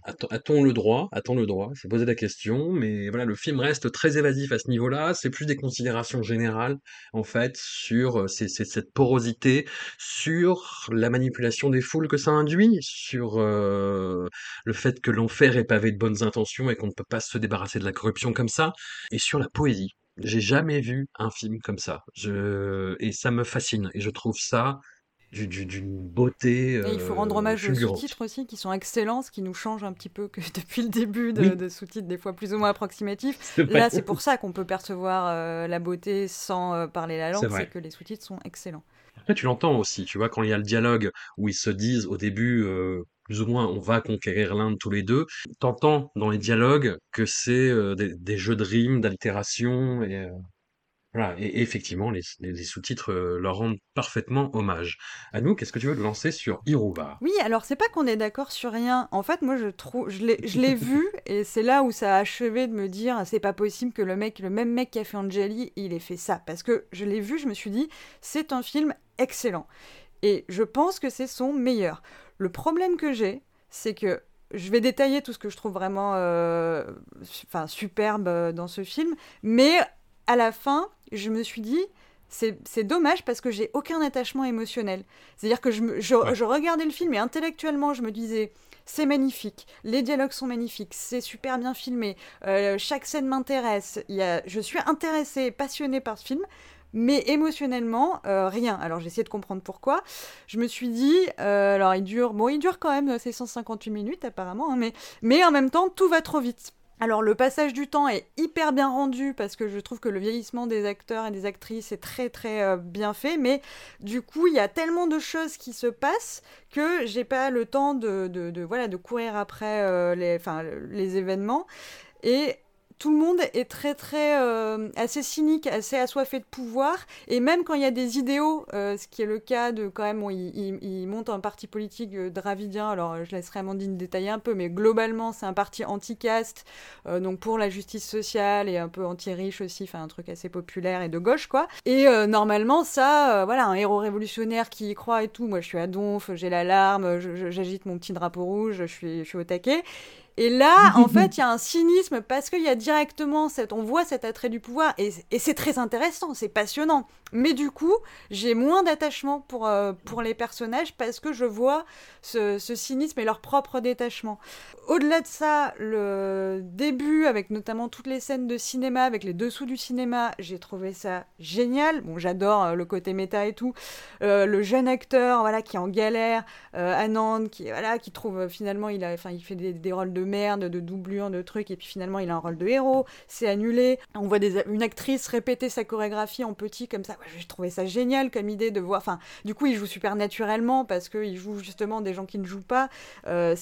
attends, a-t-on le droit? A-t-on le droit? C'est posé la question, mais voilà, le film reste très évasif à ce niveau-là. C'est plus des considérations générales, en fait, sur euh, cette porosité, sur la manipulation des foules que ça induit, sur euh, le fait que l'enfer est pavé de bonnes intentions et qu'on ne peut pas se débarrasser de la corruption comme ça, et sur la poésie. J'ai jamais vu un film comme ça. Je... Et ça me fascine. Et je trouve ça d'une beauté Et il faut rendre euh, hommage aux sous-titres aussi, qui sont excellents, ce qui nous change un petit peu que [LAUGHS] depuis le début de, Oui. de sous-titres, des fois plus ou moins approximatifs. [LAUGHS] Là, c'est pour ça qu'on peut percevoir euh, la beauté sans euh, parler la langue, c'est que les sous-titres sont excellents. Après, tu l'entends aussi, tu vois, quand il y a le dialogue où ils se disent au début, euh, plus ou moins, on va conquérir l'Inde tous les deux, t'entends dans les dialogues que c'est euh, des, des jeux de rimes, d'altération, et, euh, voilà. Et, et effectivement, les, les- les sous-titres euh, leur rendent parfaitement hommage. À nous, qu'est-ce que tu veux lancer sur Iruva? Oui, alors c'est pas qu'on est d'accord sur rien. En fait, moi, je trouve, je l'ai, je l'ai vu [LAUGHS] et c'est là où ça a achevé de me dire, c'est pas possible que le mec, le même mec qui a fait Angeli, il ait fait ça. Parce que je l'ai vu, je me suis dit, c'est un film excellent. Et je pense que c'est son meilleur. Le problème que j'ai, c'est que je vais détailler tout ce que je trouve vraiment, euh, su- enfin, superbe euh, dans ce film, mais à la fin, je me suis dit, c'est dommage parce que j'ai aucun attachement émotionnel. C'est-à-dire que je, je, Ouais. je regardais le film et intellectuellement, je me disais, c'est magnifique, les dialogues sont magnifiques, c'est super bien filmé, euh, chaque scène m'intéresse, je suis intéressée, passionnée par ce film, mais émotionnellement, euh, rien. Alors j'ai essayé de comprendre pourquoi. Je me suis dit, euh, alors il dure, bon, il dure quand même, c'est 158 minutes apparemment, hein, mais, mais en même temps, tout va trop vite. Alors le passage du temps est hyper bien rendu parce que je trouve que le vieillissement des acteurs et des actrices est très très euh, bien fait, mais du coup il y a tellement de choses qui se passent que j'ai pas le temps de, voilà de courir après euh, les, les événements. Et tout le monde est très très euh, assez cynique, assez assoiffé de pouvoir, et même quand il y a des idéaux, euh, ce qui est le cas de quand même, bon, il, monte un parti politique euh, dravidien, alors je laisserai Amandine détailler un peu, mais globalement c'est un parti anti-caste, donc pour la justice sociale et un peu anti-riche aussi, enfin un truc assez populaire et de gauche quoi. Et normalement ça, voilà, un héros révolutionnaire qui y croit et tout, moi je suis à donf, j'ai l'alarme, j'agite mon petit drapeau rouge, je suis, je suis au taquet. Et là, [LAUGHS] en fait, il y a un cynisme parce qu'il y a directement cette, on voit cet attrait du pouvoir et, et c'est très intéressant, c'est passionnant. Mais du coup, j'ai moins d'attachement pour, euh, pour les personnages parce que je vois ce, ce cynisme et leur propre détachement. Au-delà de ça, le début, avec notamment toutes les scènes de cinéma, avec les dessous du cinéma, j'ai trouvé ça génial. Bon, j'adore euh, le côté méta et tout. Euh, le jeune acteur, voilà, qui est en galère, Anand, qui, voilà, qui trouve finalement, il, a, il fait des, des rôles de merde, de doublure, de trucs, et puis finalement, il a un rôle de héros. C'est annulé. On voit une actrice répéter sa chorégraphie en petit comme ça. Ouais, J'ai trouvé ça génial comme idée de voir. Enfin, du coup, il joue super naturellement parce qu'il joue justement des gens qui ne jouent pas. Euh,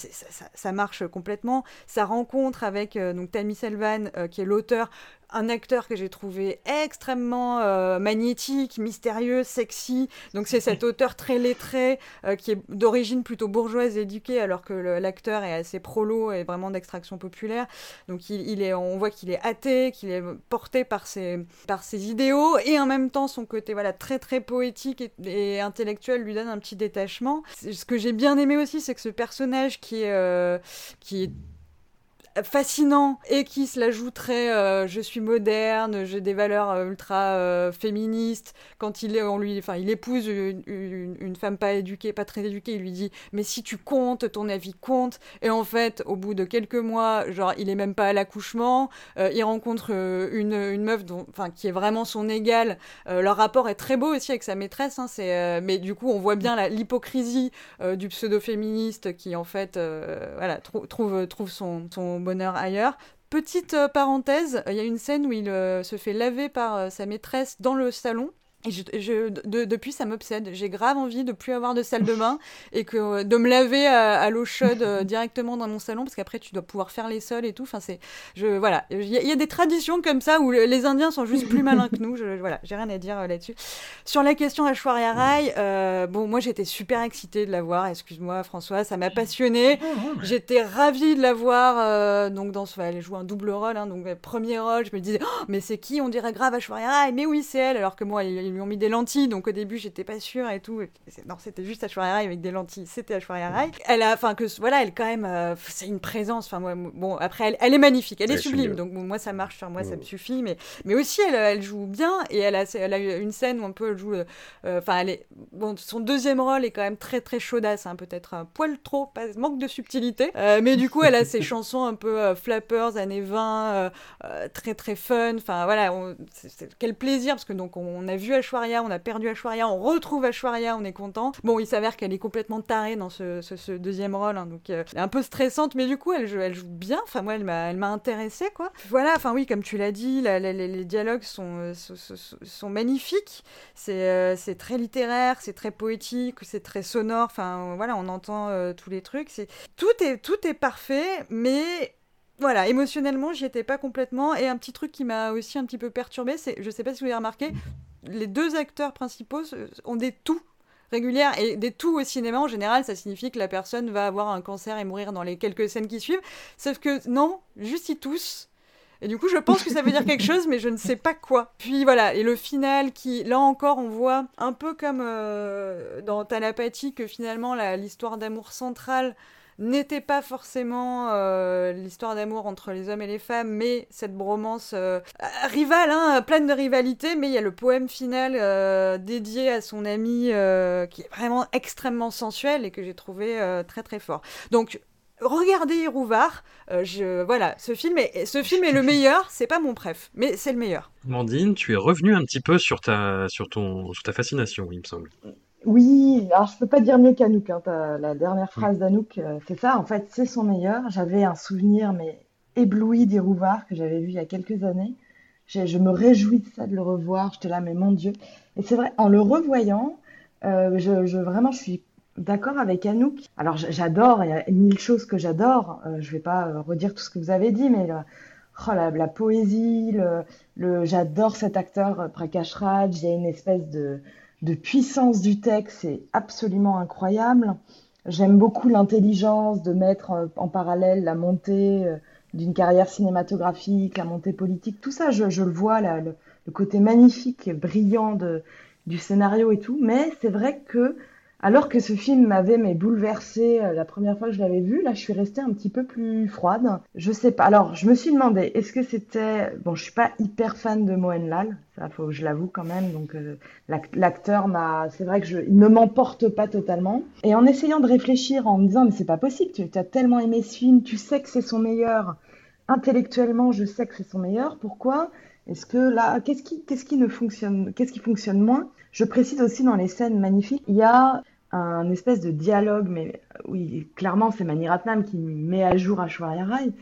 ça marche complètement. Sa rencontre avec euh, donc Tammy Selvan, euh, qui est l'auteur, un acteur que j'ai trouvé extrêmement euh, magnétique, mystérieux, sexy. Donc c'est cet [LAUGHS] auteur très lettré euh, qui est d'origine plutôt bourgeoise éduquée, alors que l'acteur est assez prolo et vraiment d'extraction populaire. Donc il, il est, on voit qu'il est athée, qu'il est porté par ses, par ses idéaux, et en même temps son côté voilà très très poétique et, et intellectuel lui donne un petit détachement. Ce que j'ai bien aimé aussi, c'est que ce personnage qui est, euh, qui est fascinant et qui se la joue très euh, je suis moderne, j'ai des valeurs euh, ultra euh. Quand il est, on lui, enfin, il épouse une, une, femme pas éduquée, pas très éduquée, il lui dit mais si tu comptes, ton avis compte. Et en fait, au bout de quelques mois, genre, il est même pas à l'accouchement, il rencontre une, une meuf dont, enfin, qui est vraiment son égale. leur rapport est très beau aussi avec sa maîtresse. Hein, c'est, mais du coup, on voit bien l'hypocrisie du pseudo-féministe qui en fait, voilà, trouve trouve son bonheur ailleurs. Petite euh, parenthèse, il y a une scène où il euh, se fait laver par euh, sa maîtresse dans le salon et je, de, depuis, ça m'obsède. J'ai grave envie de plus avoir de salle de bain [LAUGHS] et que de me laver à, l'eau chaude euh, directement dans mon salon parce qu'après tu dois pouvoir faire les sols et tout. Enfin, c'est, je, voilà, il y, a des traditions comme ça où les Indiens sont juste plus malins que nous. Je, voilà, j'ai rien à dire euh, là-dessus. Sur la question Ashwarya Rai, euh, bon, moi j'étais super excitée de la voir. Excuse-moi, François, ça m'a passionnée. J'étais ravie de la voir. donc dans, elle joue un double rôle. Hein, donc premier rôle, je me disais, oh, mais c'est qui? On dirait grave Ashwarya Rai. Mais oui, c'est elle. Alors que moi, il ils lui ont mis des lentilles, donc au début j'étais pas sûre et tout. Non, c'était juste Ashwarya Rai avec des lentilles, c'était Ashwarya Rai. Elle a, enfin que voilà, elle quand même, euh, c'est une présence. Enfin moi, bon après elle, est magnifique, elle est sublime, donc moi ça marche sur moi, ça me suffit. Mais mais aussi elle, elle joue bien et elle a, elle a une scène où un peu elle joue, euh, enfin elle est, bon son deuxième rôle est quand même très très chaudasse, hein, peut-être un poil trop, pas, manque de subtilité, euh, mais du coup elle a ses [LAUGHS] chansons un peu flappers années 20, très très fun. Enfin voilà, quel plaisir parce que donc on a vu Ashwarya on a perdu Ashwarya, on retrouve Ashwarya, on est content. Bon, il s'avère qu'elle est complètement tarée dans ce, deuxième rôle, hein, donc euh, un peu stressante, mais du coup, elle, joue bien. Enfin, moi, elle m'a intéressée, quoi. Voilà, enfin oui, comme tu l'as dit, les, dialogues sont, euh, magnifiques. Euh, c'est très littéraire, c'est très poétique, c'est très sonore. Enfin, voilà, on entend tous les trucs. Tout est, tout est parfait, mais voilà, émotionnellement, j'y étais pas complètement. Et un petit truc qui m'a aussi un petit peu perturbé, c'est, je sais pas si vous avez remarqué, les deux acteurs principaux ont des tout régulières et des tout au cinéma en général. Ça signifie que la personne va avoir un cancer et mourir dans les quelques scènes qui suivent. Sauf que non juste ils tous. Et du coup je pense que ça veut dire quelque chose mais je ne sais pas quoi. Puis voilà et le final qui là encore on voit un peu comme euh, dans Talapathie que finalement l'histoire d'amour centrale n'était pas forcément euh, l'histoire d'amour entre les hommes et les femmes, mais cette bromance euh, rivale, hein, pleine de rivalité, mais il y a le poème final euh, dédié à son ami qui est vraiment extrêmement sensuel et que j'ai trouvé très très fort. Donc regardez Rouvard, je voilà, ce film est ce film est le [LAUGHS] meilleur, c'est pas mon préf, mais c'est le meilleur. Mandine, tu es revenu un petit peu sur ta sur ton sur ta fascination, il me semble. Oui, alors je peux pas dire mieux qu'Anouk. Hein. La dernière phrase d'Anouk, euh, c'est ça. En fait, c'est son meilleur. J'avais un souvenir, mais ébloui des Rouvards que j'avais vu il y a quelques années. Je, me réjouis de ça, de le revoir. J'étais là, mais mon Dieu. Et c'est vrai, en le revoyant, euh, je, vraiment, je suis d'accord avec Anouk. Alors, j'adore, il y a mille choses que j'adore. Euh, je vais pas redire tout ce que vous avez dit, mais oh, la, poésie, le, j'adore cet acteur Prakash Raj. Il y a une espèce de de puissance du texte, c'est absolument incroyable. J'aime beaucoup l'intelligence de mettre euh, en parallèle la montée euh, d'une carrière cinématographique, la montée politique, tout ça, je, le vois, le, côté magnifique, brillant de, du scénario et tout. Mais c'est vrai que alors que ce film m'avait mais bouleversé euh, la première fois que je l'avais vu, là je suis restée un petit peu plus froide. Je sais pas. Alors je me suis demandé, est-ce que c'était bon Je suis pas hyper fan de Mohenlal, ça faut je l'avoue quand même. Donc euh, l'acteur m'a, c'est vrai que je, ne m'emporte pas totalement. Et en essayant de réfléchir, en me disant mais c'est pas possible, tu as tellement aimé ce film, tu sais que c'est son meilleur. Intellectuellement, je sais que c'est son meilleur. Pourquoi? Est-ce que là, qu'est-ce qui, qu'est-ce qui ne fonctionne, qu'est-ce qui fonctionne moins? Je précise aussi dans les scènes magnifiques, il y a un espèce de dialogue, mais oui, clairement, c'est Mani Ratnam qui met à jour Ashwarya Rai.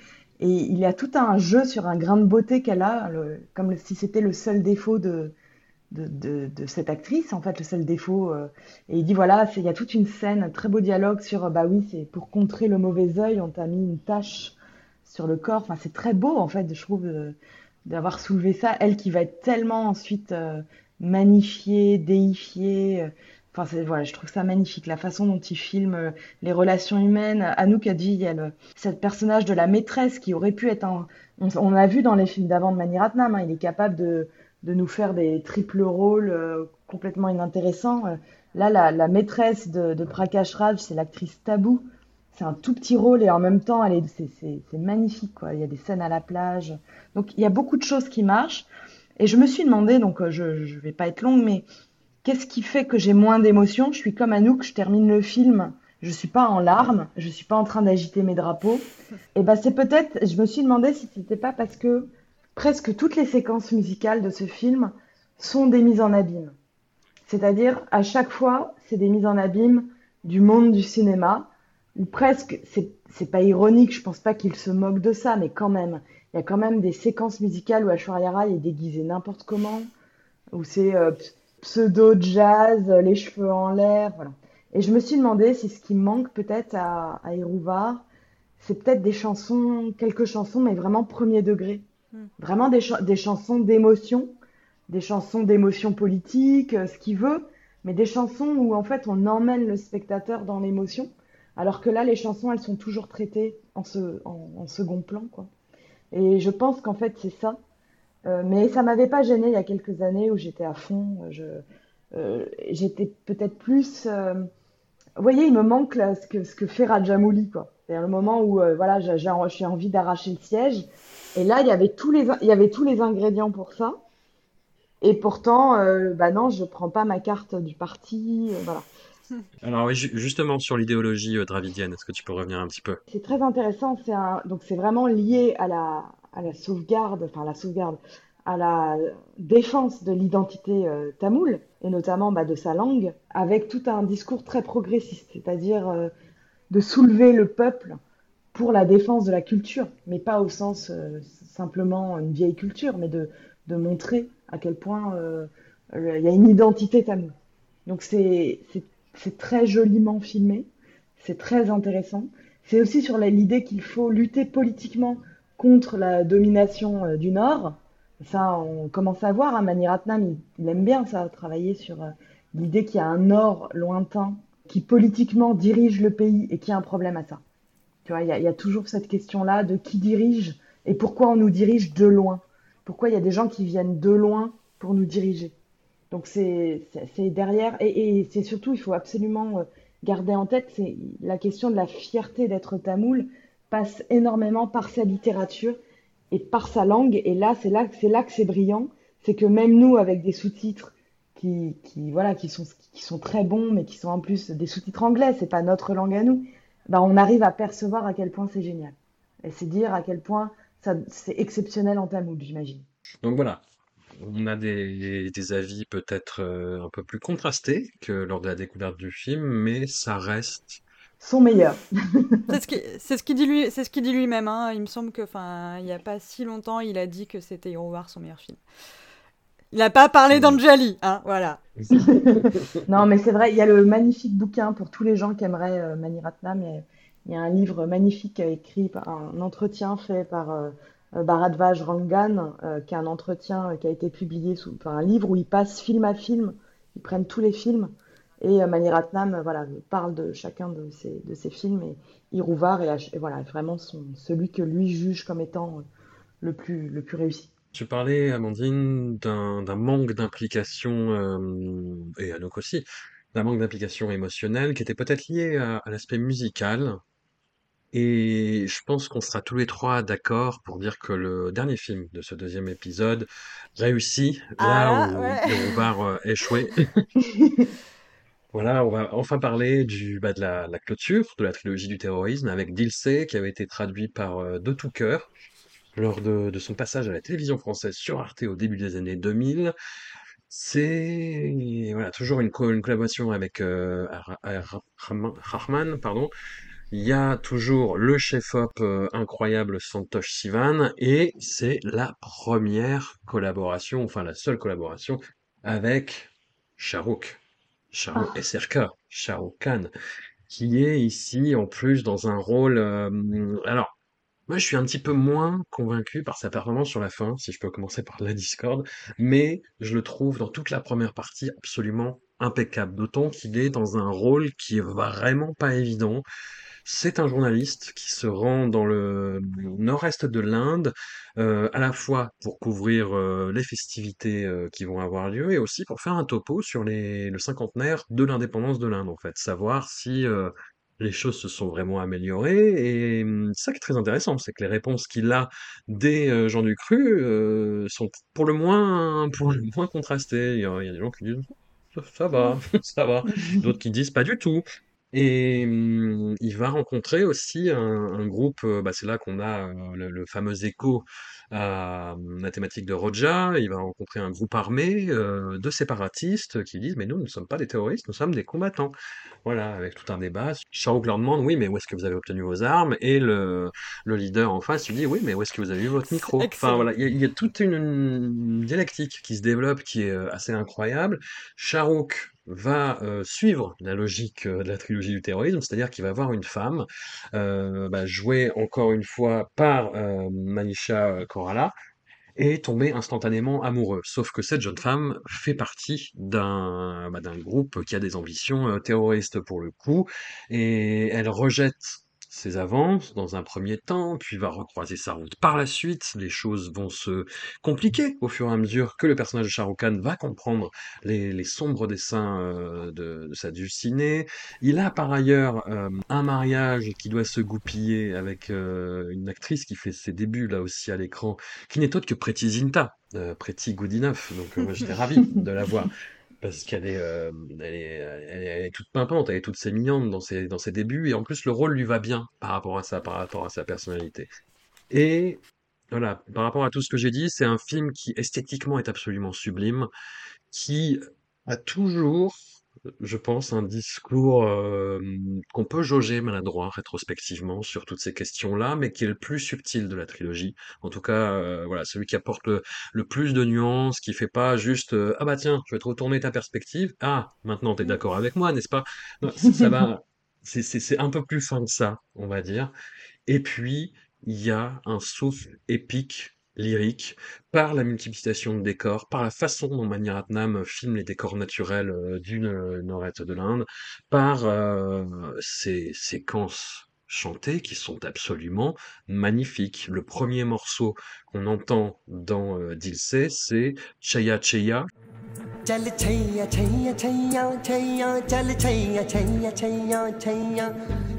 Et il y a tout un jeu sur un grain de beauté qu'elle a, comme si c'était le seul défaut de, de, de, cette actrice, en fait, le seul défaut. Euh, et il dit voilà, il y a toute une scène, un très beau dialogue sur bah oui, c'est pour contrer le mauvais œil, on t'a mis une tache sur le corps. Enfin, c'est très beau, en fait, je trouve, d'avoir soulevé ça. Elle qui va être tellement ensuite euh, magnifiée, déifiée. Enfin, voilà, je trouve ça magnifique, la façon dont il filme euh, les relations humaines. Anouk a dit, il y a le, cette personnage de la maîtresse qui aurait pu être un... On, a vu dans les films d'avant de Mani Ratnam, hein, il est capable de, de, nous faire des triples rôles euh, complètement inintéressants. Euh, là, la, maîtresse de, Prakash Raj, c'est l'actrice Tabou. c'est un tout petit rôle et en même temps, elle est, c'est, magnifique, quoi. Il y a des scènes à la plage. Donc, il y a beaucoup de choses qui marchent. Et je me suis demandé, donc je, je vais pas être longue, mais qu'est-ce qui fait que j'ai moins d'émotions? Je suis comme Anouk, je termine le film, je suis pas en larmes, je suis pas en train d'agiter mes drapeaux. Et ben, c'est peut-être, je me suis demandé si c'était pas parce que presque toutes les séquences musicales de ce film sont des mises en abîme. C'est-à-dire, à chaque fois, c'est des mises en abîme du monde du cinéma, ou presque, c'est, pas ironique, je pense pas qu'il se moque de ça, mais quand même, il y a quand même des séquences musicales où Aishwarya Rai est déguisée n'importe comment, où c'est euh, pseudo-jazz, les cheveux en l'air, voilà. Et je me suis demandé si ce qui manque peut-être à, à c'est peut-être des chansons, quelques chansons, mais vraiment premier degré. Hmm. Vraiment des, cha- des chansons d'émotion, des chansons d'émotion politique, euh, ce qu'il veut, mais des chansons où en fait on emmène le spectateur dans l'émotion, alors que là les chansons elles sont toujours traitées en, en second plan quoi. Et je pense qu'en fait c'est ça. Euh, mais ça m'avait pas gêné il y a quelques années où j'étais à fond. Je, euh, j'étais peut-être plus. euh, Vous voyez, il me manque là, ce que ce que fait Rajamouli quoi. C'est le moment où voilà j'ai envie d'arracher le siège. Et là il y avait tous les il y avait tous les ingrédients pour ça. Et pourtant, bah non, je prends pas ma carte du parti. voilà. [LAUGHS] Alors oui, ju- justement sur l'idéologie dravidienne, est-ce que tu peux revenir un petit peu? C'est très intéressant. C'est un, donc c'est vraiment lié à la, à la sauvegarde, enfin la sauvegarde, à la défense de l'identité euh, tamoule et notamment bah, de sa langue, avec tout un discours très progressiste, c'est-à-dire euh, de soulever le peuple pour la défense de la culture, mais pas au sens euh, simplement une vieille culture, mais de, montrer à quel point il y a une identité tamoule. Donc c'est très joliment filmé, c'est très intéressant. C'est aussi sur l'idée qu'il faut lutter politiquement contre la domination euh, du Nord. Ça, on commence à voir, hein, Mani Ratnam, il, aime bien ça, travailler sur euh, l'idée qu'il y a un Nord lointain qui politiquement dirige le pays et qui a un problème à ça. Tu vois, il y a, toujours cette question-là de qui dirige et pourquoi on nous dirige de loin. Pourquoi il y a des gens qui viennent de loin pour nous diriger. Donc c'est derrière et, et c'est surtout il faut absolument euh, garder en tête c'est la question de la fierté d'être tamoul passe énormément par sa littérature et par sa langue. Et là c'est là c'est là que c'est brillant. C'est que même nous avec des sous-titres qui qui voilà qui sont qui sont très bons mais qui sont en plus des sous-titres anglais c'est pas notre langue à nous ben on arrive à percevoir à quel point c'est génial. Et c'est dire à quel point c'est exceptionnel en tamoul j'imagine. Donc voilà, on a des, des avis peut-être euh, un peu plus contrastés que lors de la découverte du film, mais ça reste... son meilleur C'est ce qui, c'est ce qu'il dit lui, c'est ce qu'il dit lui-même. hein. Il me semble que, enfin, il n'y a pas si longtemps, il a dit que c'était War son meilleur film. Il n'a pas parlé d'Anjali, hein, voilà. [LAUGHS] Non, mais c'est vrai, il y a le magnifique bouquin pour tous les gens qui aimeraient euh, Mani Ratnam. Il y a, il y a un livre magnifique euh, écrit par un entretien fait par euh, euh, Bharadvaj Rangan, euh, qui est un entretien euh, qui a été publié sous, enfin, un livre où ils passent film à film, ils prennent tous les films. Et euh, Mani Ratnam, euh, voilà, parle de chacun de ces, de ces films et Irouvar est, et voilà, vraiment son, celui que lui juge comme étant euh, le plus, le plus réussi. Tu parlais, Amandine, d'un d'un manque d'implication, euh, et Anouk aussi, d'un manque d'implication émotionnelle qui était peut-être lié à, à l'aspect musical. Et je pense qu'on sera tous les trois d'accord pour dire que le dernier film de ce deuxième épisode réussit là Ah là, où ouais. Irouvar euh, échouait. [LAUGHS] Voilà, on va enfin parler du, bah, de la, clôture de la trilogie du terrorisme avec Dilsey, qui avait été traduit par euh, De Tout Cœur lors de, son passage à la télévision française sur Arte au début des années 2000. C'est voilà, toujours une, co- une collaboration avec euh, Rahman, pardon. Il y a toujours le chef-op euh, incroyable Santosh Sivan et c'est la première collaboration, enfin la seule collaboration avec Shahrukh. Shahrukh Ah. SRK, Shahrukh Khan, qui est ici en plus dans un rôle. euh, alors, moi je suis un petit peu moins convaincu par sa performance sur la fin, si je peux commencer par la Discord, mais je le trouve dans toute la première partie absolument impeccable, d'autant qu'il est dans un rôle qui est vraiment pas évident. C'est un journaliste qui se rend dans le nord-est de l'Inde, euh, à la fois pour couvrir euh, les festivités euh, qui vont avoir lieu et aussi pour faire un topo sur le cinquantenaire de l'indépendance de l'Inde, en fait. Savoir si les choses se sont vraiment améliorées et c'est ça qui est très intéressant, c'est que les réponses qu'il a des Jean Ducru euh, sont pour le moins, contrastées. Il y a, des gens qui disent ça va, [LAUGHS] ça va, d'autres qui disent pas du tout. Et mmh, il va rencontrer aussi un, un groupe, euh, bah, c'est là qu'on a euh, le, le fameux écho à mmh, la thématique de Roja. Il va rencontrer un groupe armé euh, de séparatistes qui disent Mais nous, nous ne sommes pas des terroristes, nous sommes des combattants. Voilà, avec tout un débat. Shahrukh leur demande Oui, mais où est-ce que vous avez obtenu vos armes? Et le, le leader en face lui dit Oui, mais où est-ce que vous avez eu votre micro? Enfin voilà, il y, a- il y a toute une, une dialectique qui se développe qui est assez incroyable. Shahrukh va euh, suivre la logique euh, de la trilogie du terrorisme, c'est-à-dire qu'il va avoir une femme euh, bah, jouée encore une fois par Manisha Koirala et tomber instantanément amoureux. Sauf que cette jeune femme fait partie d'un bah, groupe qui a des ambitions terroristes pour le coup, et elle rejette ses avances dans un premier temps, puis va recroiser sa route par la suite. Les choses vont se compliquer au fur et à mesure que le personnage de Shah va comprendre les, sombres dessins euh, de, sa dulcinée. Il a par ailleurs euh, un mariage qui doit se goupiller avec euh, une actrice qui fait ses débuts là aussi à l'écran, qui n'est autre que Pretty Zinta, euh, Pretty Good Enough. Donc moi j'étais ravi de la voir. [LAUGHS] Parce qu'elle est, euh, est, elle est toute pimpante, elle est toute sémillante dans ses, dans ses débuts, et en plus le rôle lui va bien par rapport à ça, par rapport à sa personnalité. Et voilà, par rapport à tout ce que j'ai dit, c'est un film qui esthétiquement est absolument sublime, qui a toujours, je pense, un discours euh, qu'on peut jauger maladroit rétrospectivement sur toutes ces questions-là, mais qui est le plus subtil de la trilogie. En tout cas, euh, voilà, celui qui apporte le, le plus de nuances, qui fait pas juste euh, ah bah tiens, je vais te retourner ta perspective. Ah, maintenant t'es d'accord avec moi, n'est-ce pas? Non, ça ça va, [LAUGHS] c'est c'est c'est un peu plus fin que ça, on va dire. Et puis, il y a un souffle épique, lyrique, par la multiplication de décors, par la façon dont Mani Ratnam filme les décors naturels euh, du euh, nord-est de l'Inde, par euh, ces séquences chantées qui sont absolument magnifiques. Le premier morceau qu'on entend dans euh, Dilse, c'est Chaya Chaya, चल छैया छैया छैया छैया चल छैया छैया छैया छैया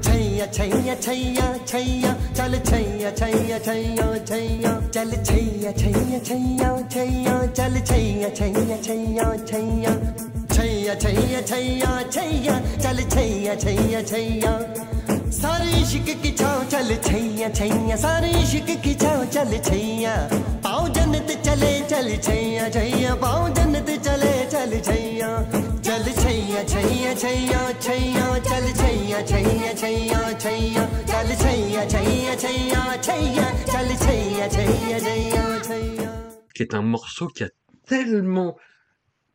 छैया छैया छैया छैया चल छैया छैया छैया छैया चल छैया छैया छैया छैया चल छैया छैया छैया छैया छैया छैया छैया छैया चल छैया छैया छैया सारे इश्क की छाव चल छैया छैया सारे इश्क की छाव चल छैया जन्नत चले चल छैया छैया पाओ जन्नत चले चल छैया चल छैया छैया छैया छैया चल छैया छैया छैया छैया चल छैया छैया छैया छैया चल छैया छैया छैया Chaiyya qui est un morceau qui a tellement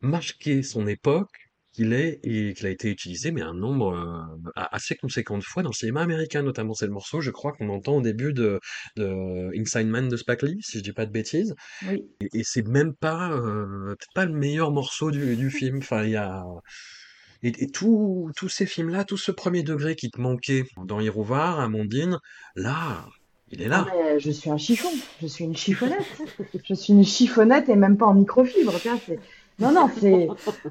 marqué son époque qu'il est et qu'il a été utilisé mais un nombre euh, assez conséquent de fois dans le cinéma américain notamment c'est le morceau je crois qu'on entend au début de, de Inside Man de Spike Lee si je dis pas de bêtises Oui. et, et c'est même pas euh, pas le meilleur morceau du, du film enfin il y a et, et tous ces films là tout ce premier degré qui te manquait dans Hirouvar Amandine là il est là Ah, mais je suis un chiffon, je suis une chiffonnette. Je suis une chiffonnette et même pas en microfibre. Non, non,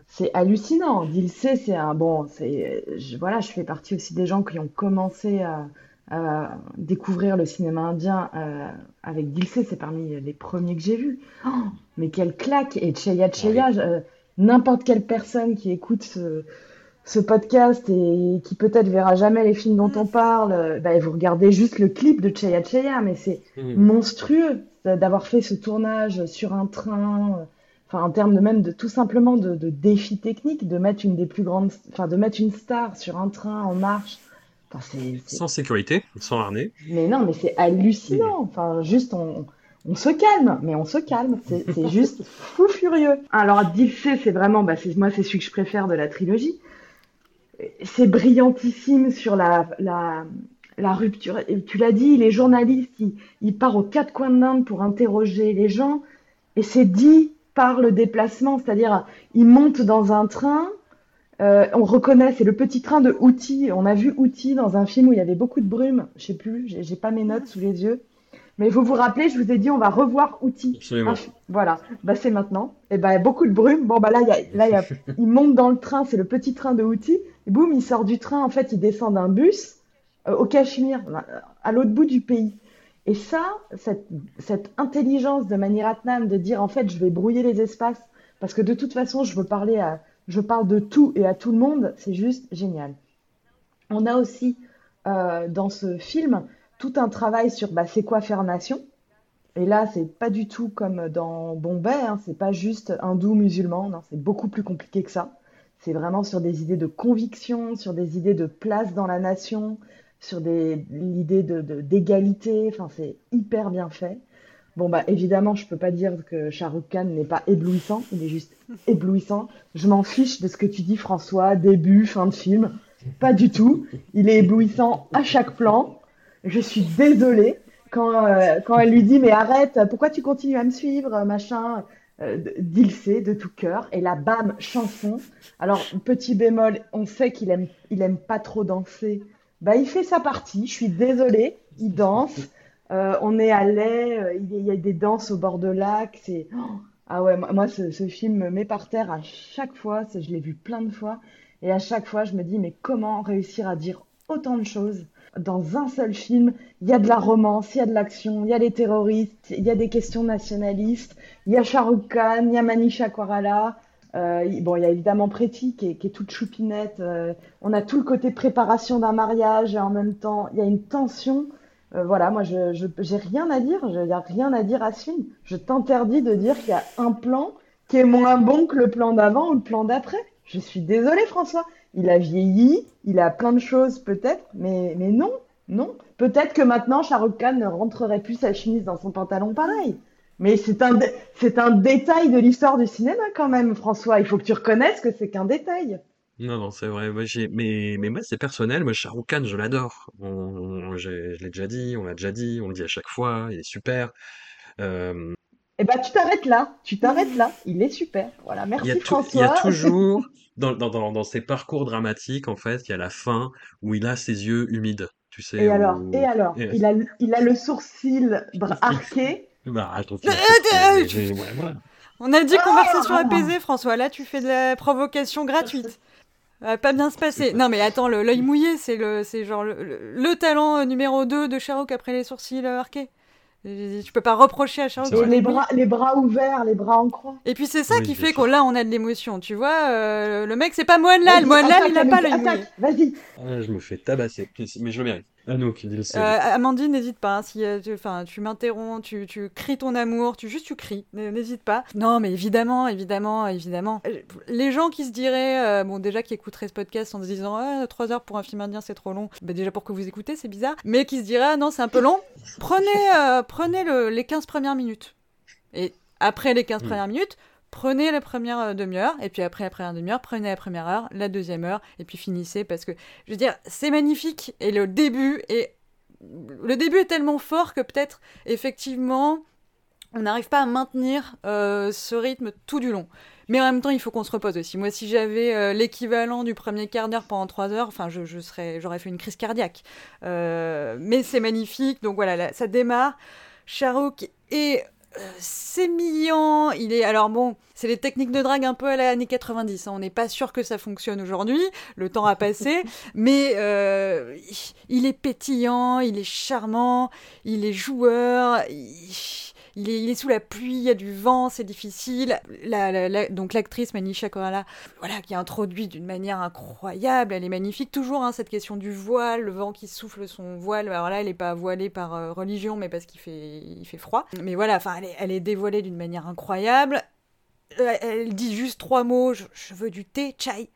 c'est hallucinant. Dilsé, c'est un bon, je- voilà, je fais partie aussi des gens qui ont commencé à, à découvrir le cinéma indien euh, avec Dilsé. C'est parmi les premiers que j'ai vus. Oh, mais quelle claque! Et Cheya Cheya, je- euh, n'importe quelle personne qui écoute ce, ce podcast et qui peut-être verra jamais les films dont on parle, euh, bah, vous regardez juste le clip de Cheya Cheya, mais c'est monstrueux d'avoir fait ce tournage sur un train, enfin en termes de même de tout simplement de, de défi technique, de mettre une des plus grandes, enfin de mettre une star sur un train en marche. Enfin, c'est, c'est- sans sécurité sans harnais mais non, mais c'est hallucinant. Enfin, juste on, on se calme, mais on se calme. C'est c'est [LAUGHS] juste fou furieux. Alors Dilsé, c'est vraiment, bah, c'est moi, c'est celui que je préfère de la trilogie. C'est brillantissime sur la, la, la rupture. Et tu l'as dit, les journalistes, ils, ils partent aux quatre coins de l'Inde pour interroger les gens, et c'est dit par le déplacement, c'est-à-dire ils montent dans un train. euh, on reconnaît, c'est le petit train de Outi. On a vu Outi dans un film où il y avait beaucoup de brume. Je sais plus, j'ai pas mes notes sous les yeux. Mais vous vous rappelez, je vous ai dit, on va revoir Outi. absolument fi- voilà, bah c'est maintenant. Et ben beaucoup de brume. Bon bah là, il y a, là y a, [LAUGHS] il monte dans le train, c'est le petit train de Outi. Et boum, il sort du train. En fait, il descend d'un bus euh, au Cachemire, à l'autre bout du pays. Et ça, cette, intelligence de Maniratnam de dire en fait, je vais brouiller les espaces parce que de toute façon, je veux parler à, je parle de tout et à tout le monde, c'est juste génial. On a aussi euh, dans ce film tout un travail sur bah, c'est quoi faire nation. Et là, c'est pas du tout comme dans Bombay, hein, c'est pas juste hindou musulman, non, c'est beaucoup plus compliqué que ça. C'est vraiment sur des idées de conviction, sur des idées de place dans la nation, sur des l'idée de d'égalité. Enfin, c'est hyper bien fait. Bon bah évidemment, je peux pas dire que Shah Rukh Khan n'est pas éblouissant, il est juste [LAUGHS] éblouissant. Je m'en fiche de ce que tu dis François, début, fin de film. Pas du tout. Il est éblouissant à chaque plan. Je suis désolée quand, euh, quand elle lui dit mais arrête, pourquoi tu continues à me suivre, machin? Euh, d'Ilsé de tout cœur et la bam chanson. Alors petit bémol, on sait qu'il aime il aime pas trop danser. Bah il fait sa partie. Je suis désolée, il danse. Euh, on est à lait, il y a des danses au bord de lac. Oh, ah ouais moi, ce, film me met par terre à chaque fois. Je l'ai vu plein de fois. Et à chaque fois, je me dis, mais comment réussir à dire autant de choses dans un seul film? Il y a de la romance, il y a de l'action, il y a les terroristes, il y a des questions nationalistes, il y a Shah Khan, il y a Manisha Koirala. Euh, bon, il y a évidemment Preti qui est, toute choupinette. Euh, on a tout le côté préparation d'un mariage et en même temps, il y a une tension. Euh, voilà, moi, je j'ai rien à dire. Il n'y a rien à dire à ce film. Je t'interdis de dire qu'il y a un plan qui est moins bon que le plan d'avant ou le plan d'après. Je suis désolée, François. Il a vieilli, il a plein de choses peut-être, mais, mais non, non. Peut-être que maintenant, Shahrukh Khan ne rentrerait plus sa chemise dans son pantalon pareil. Mais c'est un, c'est un détail de l'histoire du cinéma quand même, François. Il faut que tu reconnaisses que c'est qu'un détail. Non, non, c'est vrai. Moi, j'ai... Mais, mais moi, c'est personnel. Moi, Khan, je l'adore. Je l'ai déjà dit, on l'a déjà dit, on le dit à chaque fois. Il est super. Euh, eh ben, tu t'arrêtes là, tu t'arrêtes là, il est super. Voilà, merci il François. Il y a toujours, [LAUGHS] dans, dans, dans, dans, ses parcours dramatiques, en fait, il y a la fin où il a ses yeux humides, tu sais. Et alors, et alors, il, a, il a le sourcil arqué. Bah, attends, On a dit conversation ah apaisée, François. Là, tu fais de la provocation gratuite. va pas bien se passer. Non, mais attends, l'œil mouillé, c'est le, c'est genre le, le, talent numéro 2 de Sherlock après les sourcils arqués. Tu peux pas reprocher à Charles les bras, les bras ouverts, les bras en croix. Et puis c'est ça qui fait qu'on là on a de l'émotion, tu vois. Euh, le mec c'est pas Moine Lal, Moine Lal il a pas le Vas-y. Ah, je me fais tabasser, mais je le mérite. Anouk, dis le euh, Amandine, n'hésite pas. Hein, si euh, tu, tu m'interromps, tu, tu cries ton amour, tu juste tu cries, n'hésite pas. Non, mais évidemment, évidemment, évidemment. Euh, les gens qui se diraient, bon, déjà qui écouteraient ce podcast en se disant, ah, 3 heures pour un film indien, c'est trop long. Bah, déjà pour que vous écoutez, c'est bizarre. Mais qui se diraient, ah, non, c'est un peu long. Prenez, prenez le, les 15 premières minutes. Et après les 15 hmm. premières minutes, prenez la première euh, demi-heure, et puis après la demi-heure, prenez la première heure, la deuxième heure, et puis finissez, parce que, je veux dire, c'est magnifique, et le début est... Le début est tellement fort que peut-être, effectivement, on n'arrive pas à maintenir euh, ce rythme tout du long. Mais en même temps, il faut qu'on se repose aussi. Moi, si j'avais euh, l'équivalent du premier quart d'heure pendant trois heures, enfin, je, serais, j'aurais fait une crise cardiaque. mais c'est magnifique, donc voilà, ça démarre. Charouk est c'est mignon. Il est alors bon, c'est les techniques de drague un peu à l'année 90. Hein. On n'est pas sûr que ça fonctionne aujourd'hui. Le temps a passé, [LAUGHS] mais euh, il est pétillant, il est charmant, il est joueur. Il est, il est, sous la pluie, il y a du vent, c'est difficile. Donc l'actrice Manisha Koala, voilà, qui introduit d'une manière incroyable, elle est magnifique. Toujours hein, cette question du voile, le vent qui souffle son voile. Alors là, elle n'est pas voilée par euh, religion, mais parce qu'il fait, froid. Mais voilà, enfin, elle est, est dévoilée d'une manière incroyable. Euh, elle dit juste trois mots, je, veux du thé, chai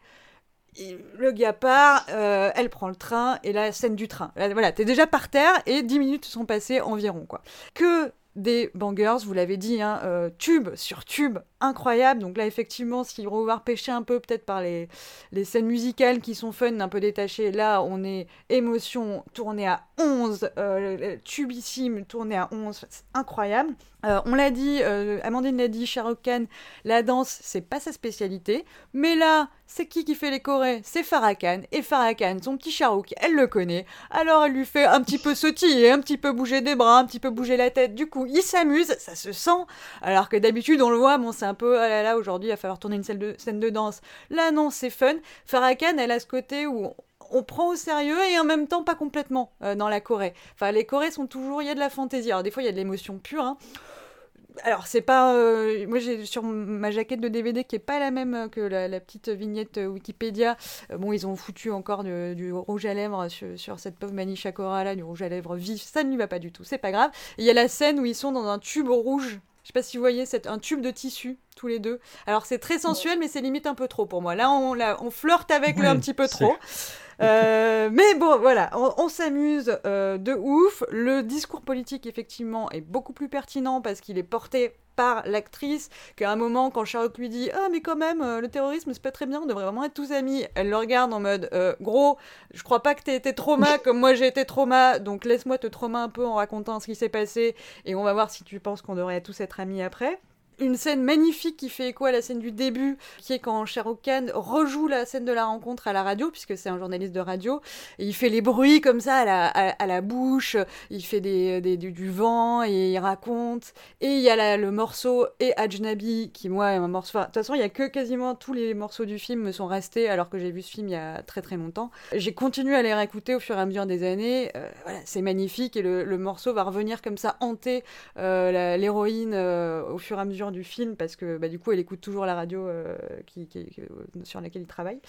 le gars part, euh, elle prend le train, et la scène du train. Voilà, t'es déjà par terre, et dix minutes sont passées environ, quoi. Que des bangers, vous l'avez dit, hein, euh, tube sur tube, incroyable. Donc là, effectivement, si va pêcher un peu peut-être par les, les scènes musicales qui sont fun, un peu détachées, là, on est émotion tournée à 11, euh, tubissime tournée à 11, incroyable. Euh, on l'a dit, euh, Amandine l'a dit, Shahrukh Khan, la danse, c'est pas sa spécialité. Mais là, c'est qui qui fait les chorés? C'est Farah Khan. Et Farah Khan, son petit Shahrukh, elle le connaît. Alors elle lui fait un petit peu sautiller, un petit peu bouger des bras, un petit peu bouger la tête. Du coup, il s'amuse, ça se sent. Alors que d'habitude, on le voit, bon, c'est un peu, ah là là, aujourd'hui, il va falloir tourner une scène de, scène de danse. Là, non, c'est fun. Farrakhan, elle a ce côté où on prend au sérieux et en même temps pas complètement euh, dans la Corée. Enfin, les Corées sont toujours, il y a de la fantaisie. Alors des fois, il y a de l'émotion pure. Hein. Alors c'est pas, euh, moi j'ai sur ma jaquette de DVD qui est pas la même que la, petite vignette Wikipédia. Euh, bon, ils ont foutu encore du, rouge à lèvres sur, cette pauvre Manisha Cora là, du rouge à lèvres vif. Ça ne lui va pas du tout. C'est pas grave. Il y a la scène où ils sont dans un tube rouge je sais pas si vous voyez, c'est un tube de tissu, tous les deux. Alors c'est très sensuel, mais c'est limite un peu trop pour moi. Là, on, on flirte avec le un petit peu trop. [LAUGHS] Euh, mais bon, voilà, on, s'amuse euh, de ouf. Le discours politique, effectivement, est beaucoup plus pertinent parce qu'il est porté par l'actrice, qu'à un moment, quand Charlotte lui dit Ah, mais quand même, euh, le terrorisme, c'est pas très bien, on devrait vraiment être tous amis, elle le regarde en mode Gros, je crois pas que t'aies été trauma [LAUGHS] comme moi j'ai été trauma, donc laisse-moi te trauma un peu en racontant ce qui s'est passé, et on va voir si tu penses qu'on devrait tous être amis après une scène magnifique qui fait écho à la scène du début, qui est quand Shah Khan rejoue la scène de la rencontre à la radio, puisque c'est un journaliste de radio, et il fait les bruits comme ça à la, à, la bouche, il fait des, des, du, vent, et il raconte, et il y a le morceau et Ajnabi, qui moi est un morceau... de toute façon, il y a que quasiment tous les morceaux du film me sont restés, alors que j'ai vu ce film il y a très très longtemps. J'ai continué à les réécouter au fur et à mesure des années, euh, voilà, c'est magnifique, et le, morceau va revenir comme ça, hanter euh, l'héroïne euh, au fur et à mesure du film parce que bah, du coup elle écoute toujours la radio euh, qui, sur laquelle il travaille.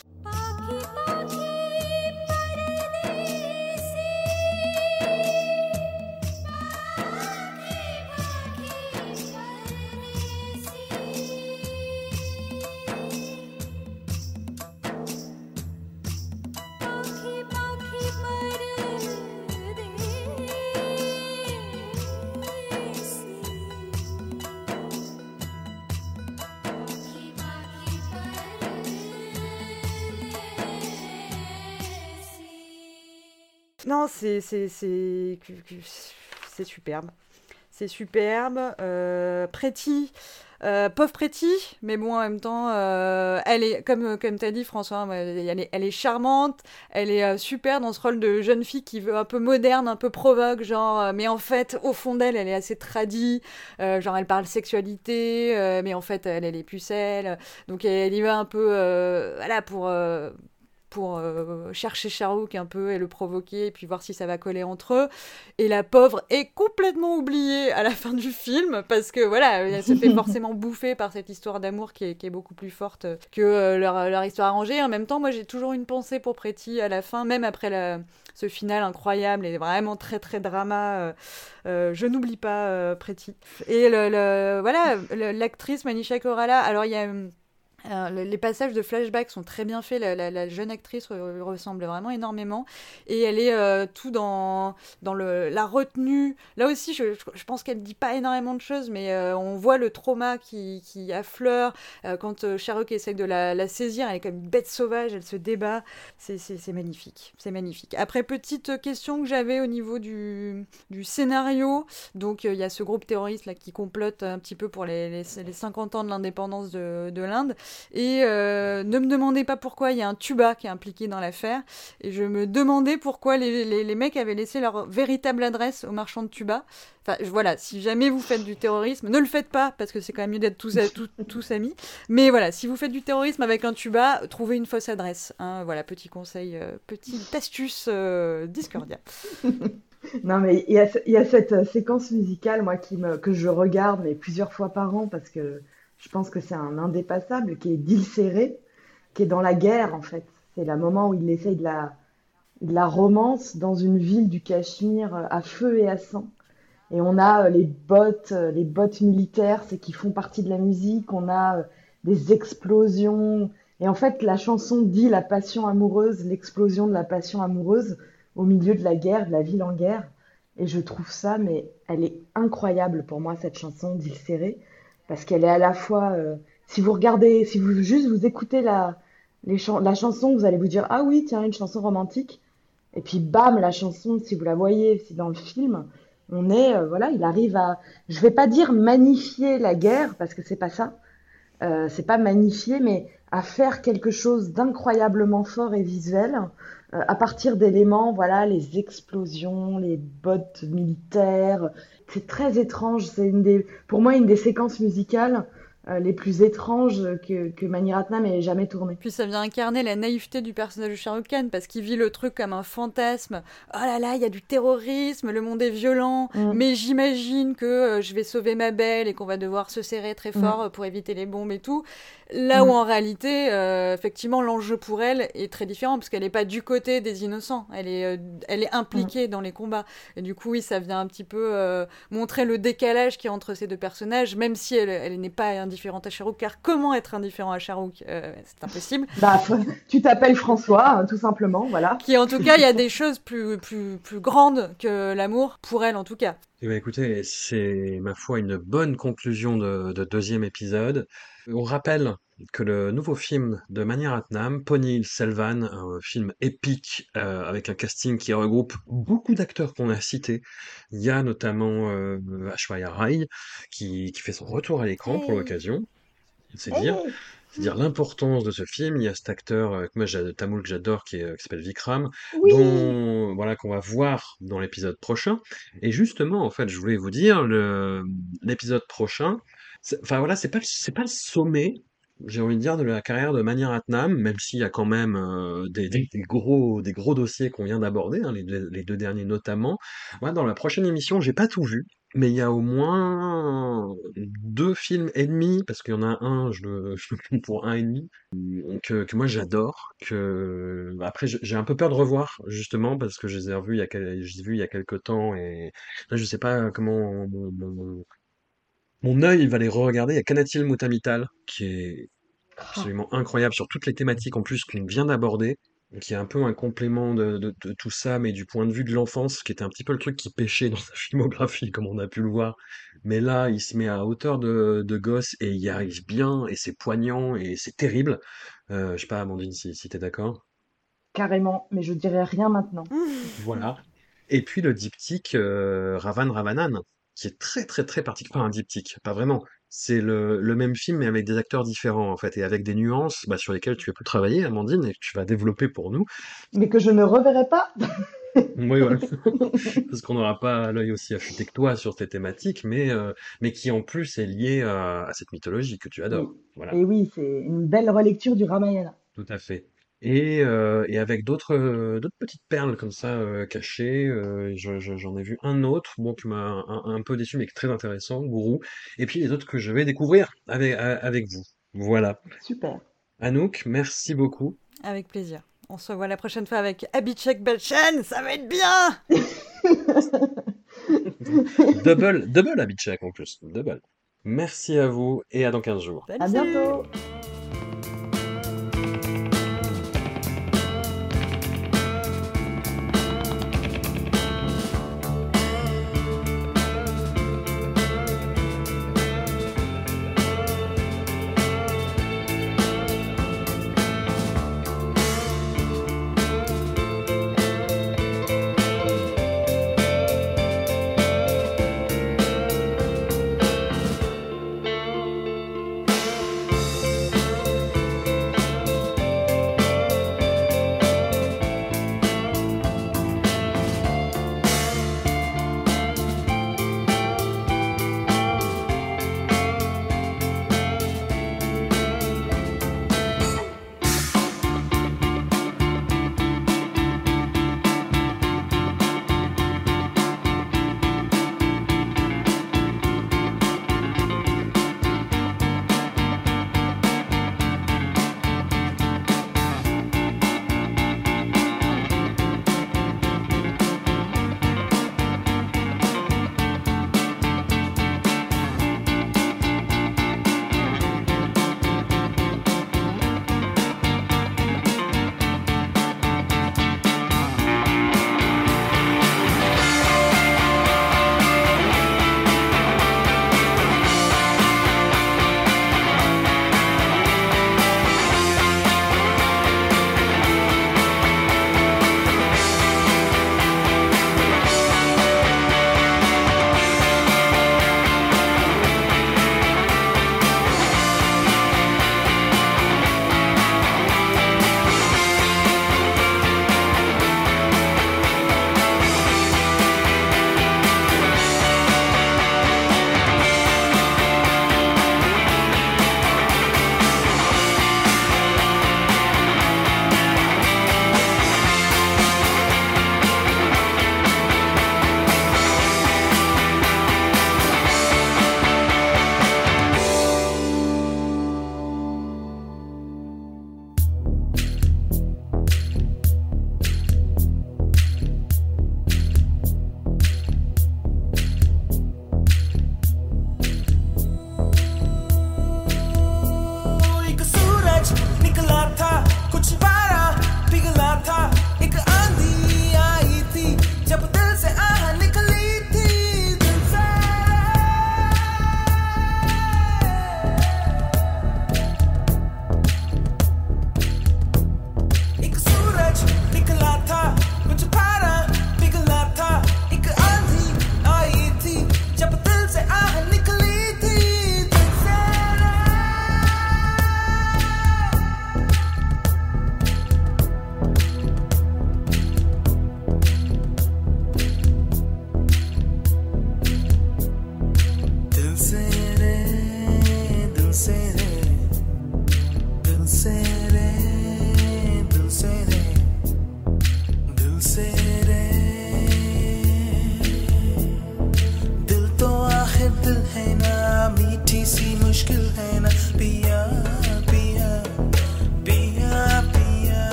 Non, c'est superbe. C'est superbe. Euh, Pretty, euh, pauvre Pretty, mais bon, en même temps, euh, elle est, comme, comme tu as dit, François, elle est, elle charmante, elle est euh, super dans ce rôle de jeune fille qui veut un peu moderne, un peu provoque, genre, mais en fait, au fond d'elle, elle est assez tradie, genre, elle parle sexualité, mais en fait, elle, elle est pucelle, donc elle y va un peu, voilà, pour pour euh, chercher Charouk un peu et le provoquer et puis voir si ça va coller entre eux. Et la pauvre est complètement oubliée à la fin du film parce que voilà, elle se fait [LAUGHS] forcément bouffer par cette histoire d'amour qui est, beaucoup plus forte que euh, leur, histoire arrangée. En même temps, moi j'ai toujours une pensée pour Pretty à la fin, même après ce final incroyable et vraiment très très drama. Euh, je n'oublie pas Pretty. Et le, voilà, l'actrice Manisha Korala, alors il y a les passages de flashback sont très bien faits. La, jeune actrice ressemble vraiment énormément. Et elle est euh, tout dans, dans le, la retenue. Là aussi, je, pense qu'elle ne dit pas énormément de choses, mais euh, on voit le trauma qui, affleure. Euh, quand euh, essaie de la, saisir, elle est comme une bête sauvage, elle se débat. C'est magnifique. Magnifique. Après, petite question que j'avais au niveau du, du scénario. Donc, il y a ce groupe terroriste là, qui complote un petit peu pour les, les, les 50 ans de l'indépendance de, de l'Inde. Et euh, ne me demandez pas pourquoi il y a un tuba qui est impliqué dans l'affaire. Et je me demandais pourquoi les, les, mecs avaient laissé leur véritable adresse aux marchands de tuba. Enfin, voilà, si jamais vous faites du terrorisme, ne le faites pas, parce que c'est quand même mieux d'être tous, amis. Mais voilà, si vous faites du terrorisme avec un tuba, trouvez une fausse adresse. Hein. voilà, petit conseil, euh, petite astuce euh, Discordia. [LAUGHS] Non, mais il y, a, cette séquence musicale, moi, que je regarde mais plusieurs fois par an parce que je pense que c'est un indépassable, qui est serré, qui est dans la guerre en fait. C'est le moment où il essaye de la, de la romance dans une ville du Cachemire euh, à feu et à sang. Et on a euh, les bottes, euh, les bottes militaires, c'est qui font partie de la musique. On a des explosions. Et en fait, la chanson dit la passion amoureuse, l'explosion de la passion amoureuse au milieu de la guerre, de la ville en guerre. Et je trouve ça, mais elle est incroyable pour moi, cette chanson d'île serré parce qu'elle est à la fois, euh, si vous regardez, si vous juste vous écoutez la, la chanson, vous allez vous dire ah oui tiens une chanson romantique, et puis bam la chanson, si vous la voyez, si dans le film, on est euh, voilà, il arrive à, je vais pas dire magnifier la guerre parce que c'est pas ça, euh, c'est pas magnifier, mais à faire quelque chose d'incroyablement fort et visuel euh, à partir d'éléments, voilà, les explosions, les bottes militaires. C'est très étrange. C'est une des, pour moi, une des séquences musicales euh, les plus étranges que, que Mani Ratnam ait jamais tourné. Puis ça vient incarner la naïveté du personnage de Shah Rukh Khan parce qu'il vit le truc comme un fantasme. Oh là là, il y a du terrorisme, le monde est violent, Mm. mais j'imagine que euh, je vais sauver ma belle et qu'on va devoir se serrer très Mm. fort pour éviter les bombes et tout. Là où Mm. en réalité, euh, effectivement, l'enjeu pour elle est très différent parce qu'elle n'est pas du côté des innocents, elle est, euh, elle est impliquée dans les combats. Et du coup, oui, ça vient un petit peu euh, montrer le décalage qu'il y a entre ces deux personnages, même si elle, elle n'est pas indifférente à Shahrukh, car comment être indifférent à Shahrukh Euh, C'est impossible. [LAUGHS] Bah, tu t'appelles François, hein, tout simplement, voilà. Qui, en tout cas, il y a des choses plus, plus, plus grandes que l'amour, pour elle en tout cas. Eh ben, écoutez, c'est ma foi une bonne conclusion de, de deuxième épisode. On rappelle que le nouveau film de Mani Ratnam, Pony Selvan, un film épique euh, avec un casting qui regroupe beaucoup d'acteurs qu'on a cités. Il y a notamment euh, Aishwarya Rai qui, qui fait son retour à l'écran pour l'occasion. C'est dire, c'est dire l'importance de ce film. Il y a cet acteur euh, que moi, Tamoul que j'adore qui, euh, qui s'appelle Vikram Oui. dont voilà qu'on va voir dans l'épisode prochain. Et justement, en fait, je voulais vous dire le l'épisode prochain. Enfin voilà, c'est pas c'est pas le sommet. J'ai envie de dire de la carrière de Mani Ratnam, même s'il y a quand même euh, des, des- des gros des gros dossiers qu'on vient d'aborder, hein, les, deux- les deux derniers notamment. Moi, dans la prochaine émission, j'ai pas tout vu, mais il y a au moins deux films et demi, parce qu'il y en a un, je le, [LAUGHS] je le prends pour un et demi, que, que moi j'adore, que après j'ai un peu peur de revoir justement parce que je les ai revus il y a quel- je les ai vus il y a quelques temps et là je sais pas comment mon, mon, mon œil va les re-regarder. Il y a Kanatil Mutamital qui est absolument incroyable sur toutes les thématiques en plus qu'on vient d'aborder, qui est un peu un complément de, de, de tout ça, mais du point de vue de l'enfance, qui était un petit peu le truc qui pêchait dans sa filmographie, comme on a pu le voir. Mais là, il se met à hauteur de, de gosse et il y arrive bien, et c'est poignant, et c'est terrible. Euh, je sais pas, Amandine, si, si t'es d'accord. Carrément, mais je dirais rien maintenant. [LAUGHS] Voilà. Et puis le diptyque euh, Ravan Ravanan, qui est très très très particulier. Pas un diptyque, pas vraiment. C'est le, le même film mais avec des acteurs différents en fait et avec des nuances bah, sur lesquelles tu as pu travailler, Amandine, et que tu vas développer pour nous. Mais que je ne reverrai pas. Oui, voilà. [LAUGHS] Parce qu'on n'aura pas l'œil aussi affûté que toi sur tes thématiques, mais, euh, mais qui en plus est lié à, à cette mythologie que tu adores. Voilà. Et oui, c'est une belle relecture du Ramayana. Tout à fait. Et, euh, et avec d'autres euh, d'autres petites perles comme ça euh, cachées. euh, je- je- j'en ai vu un autre, bon, qui m'a un, un peu déçu, mais qui est très intéressant, Gourou. Et puis les autres que je vais découvrir avec, vous. Voilà. Super. Anouk, merci beaucoup. Avec plaisir. On se revoit la prochaine fois avec Abhishek Bachchan, ça va être bien [LAUGHS] Double, double Abhishek en plus. Double. Merci à vous et à dans 15 jours. À bientôt.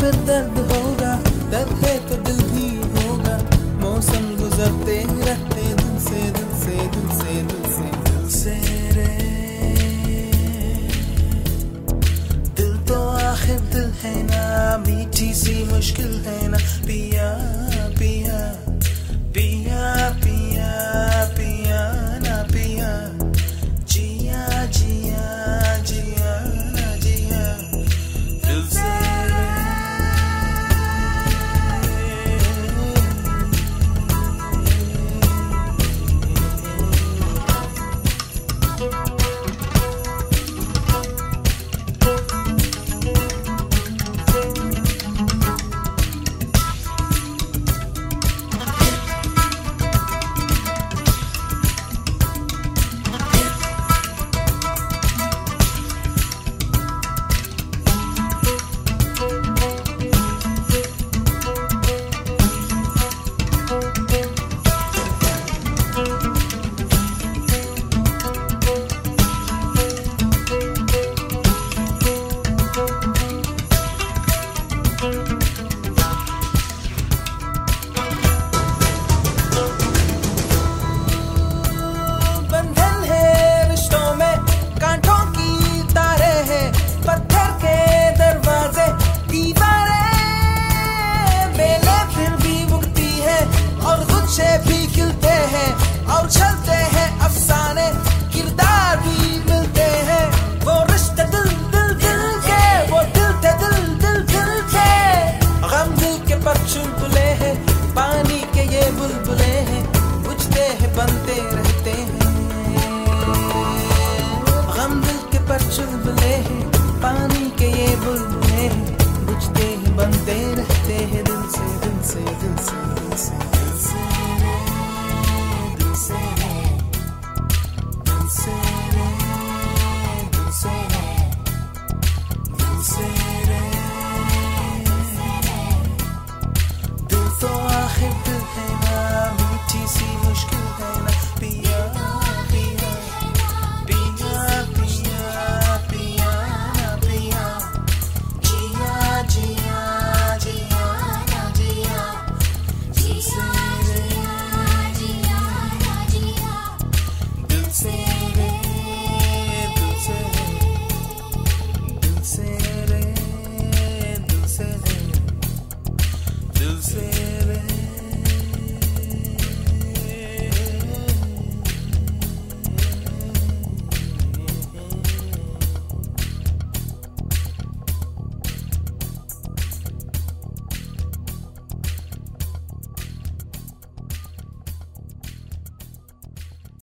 फिर दर्द होगा, दर्द है तो दिल भी होगा। मौसम गुजरते रहते दिल से दिल से दिल से दिल से दिल से रे। दिल तो आखिर दिल है ना, मीठी सी मुश्किल है ना। पिया पिया पिया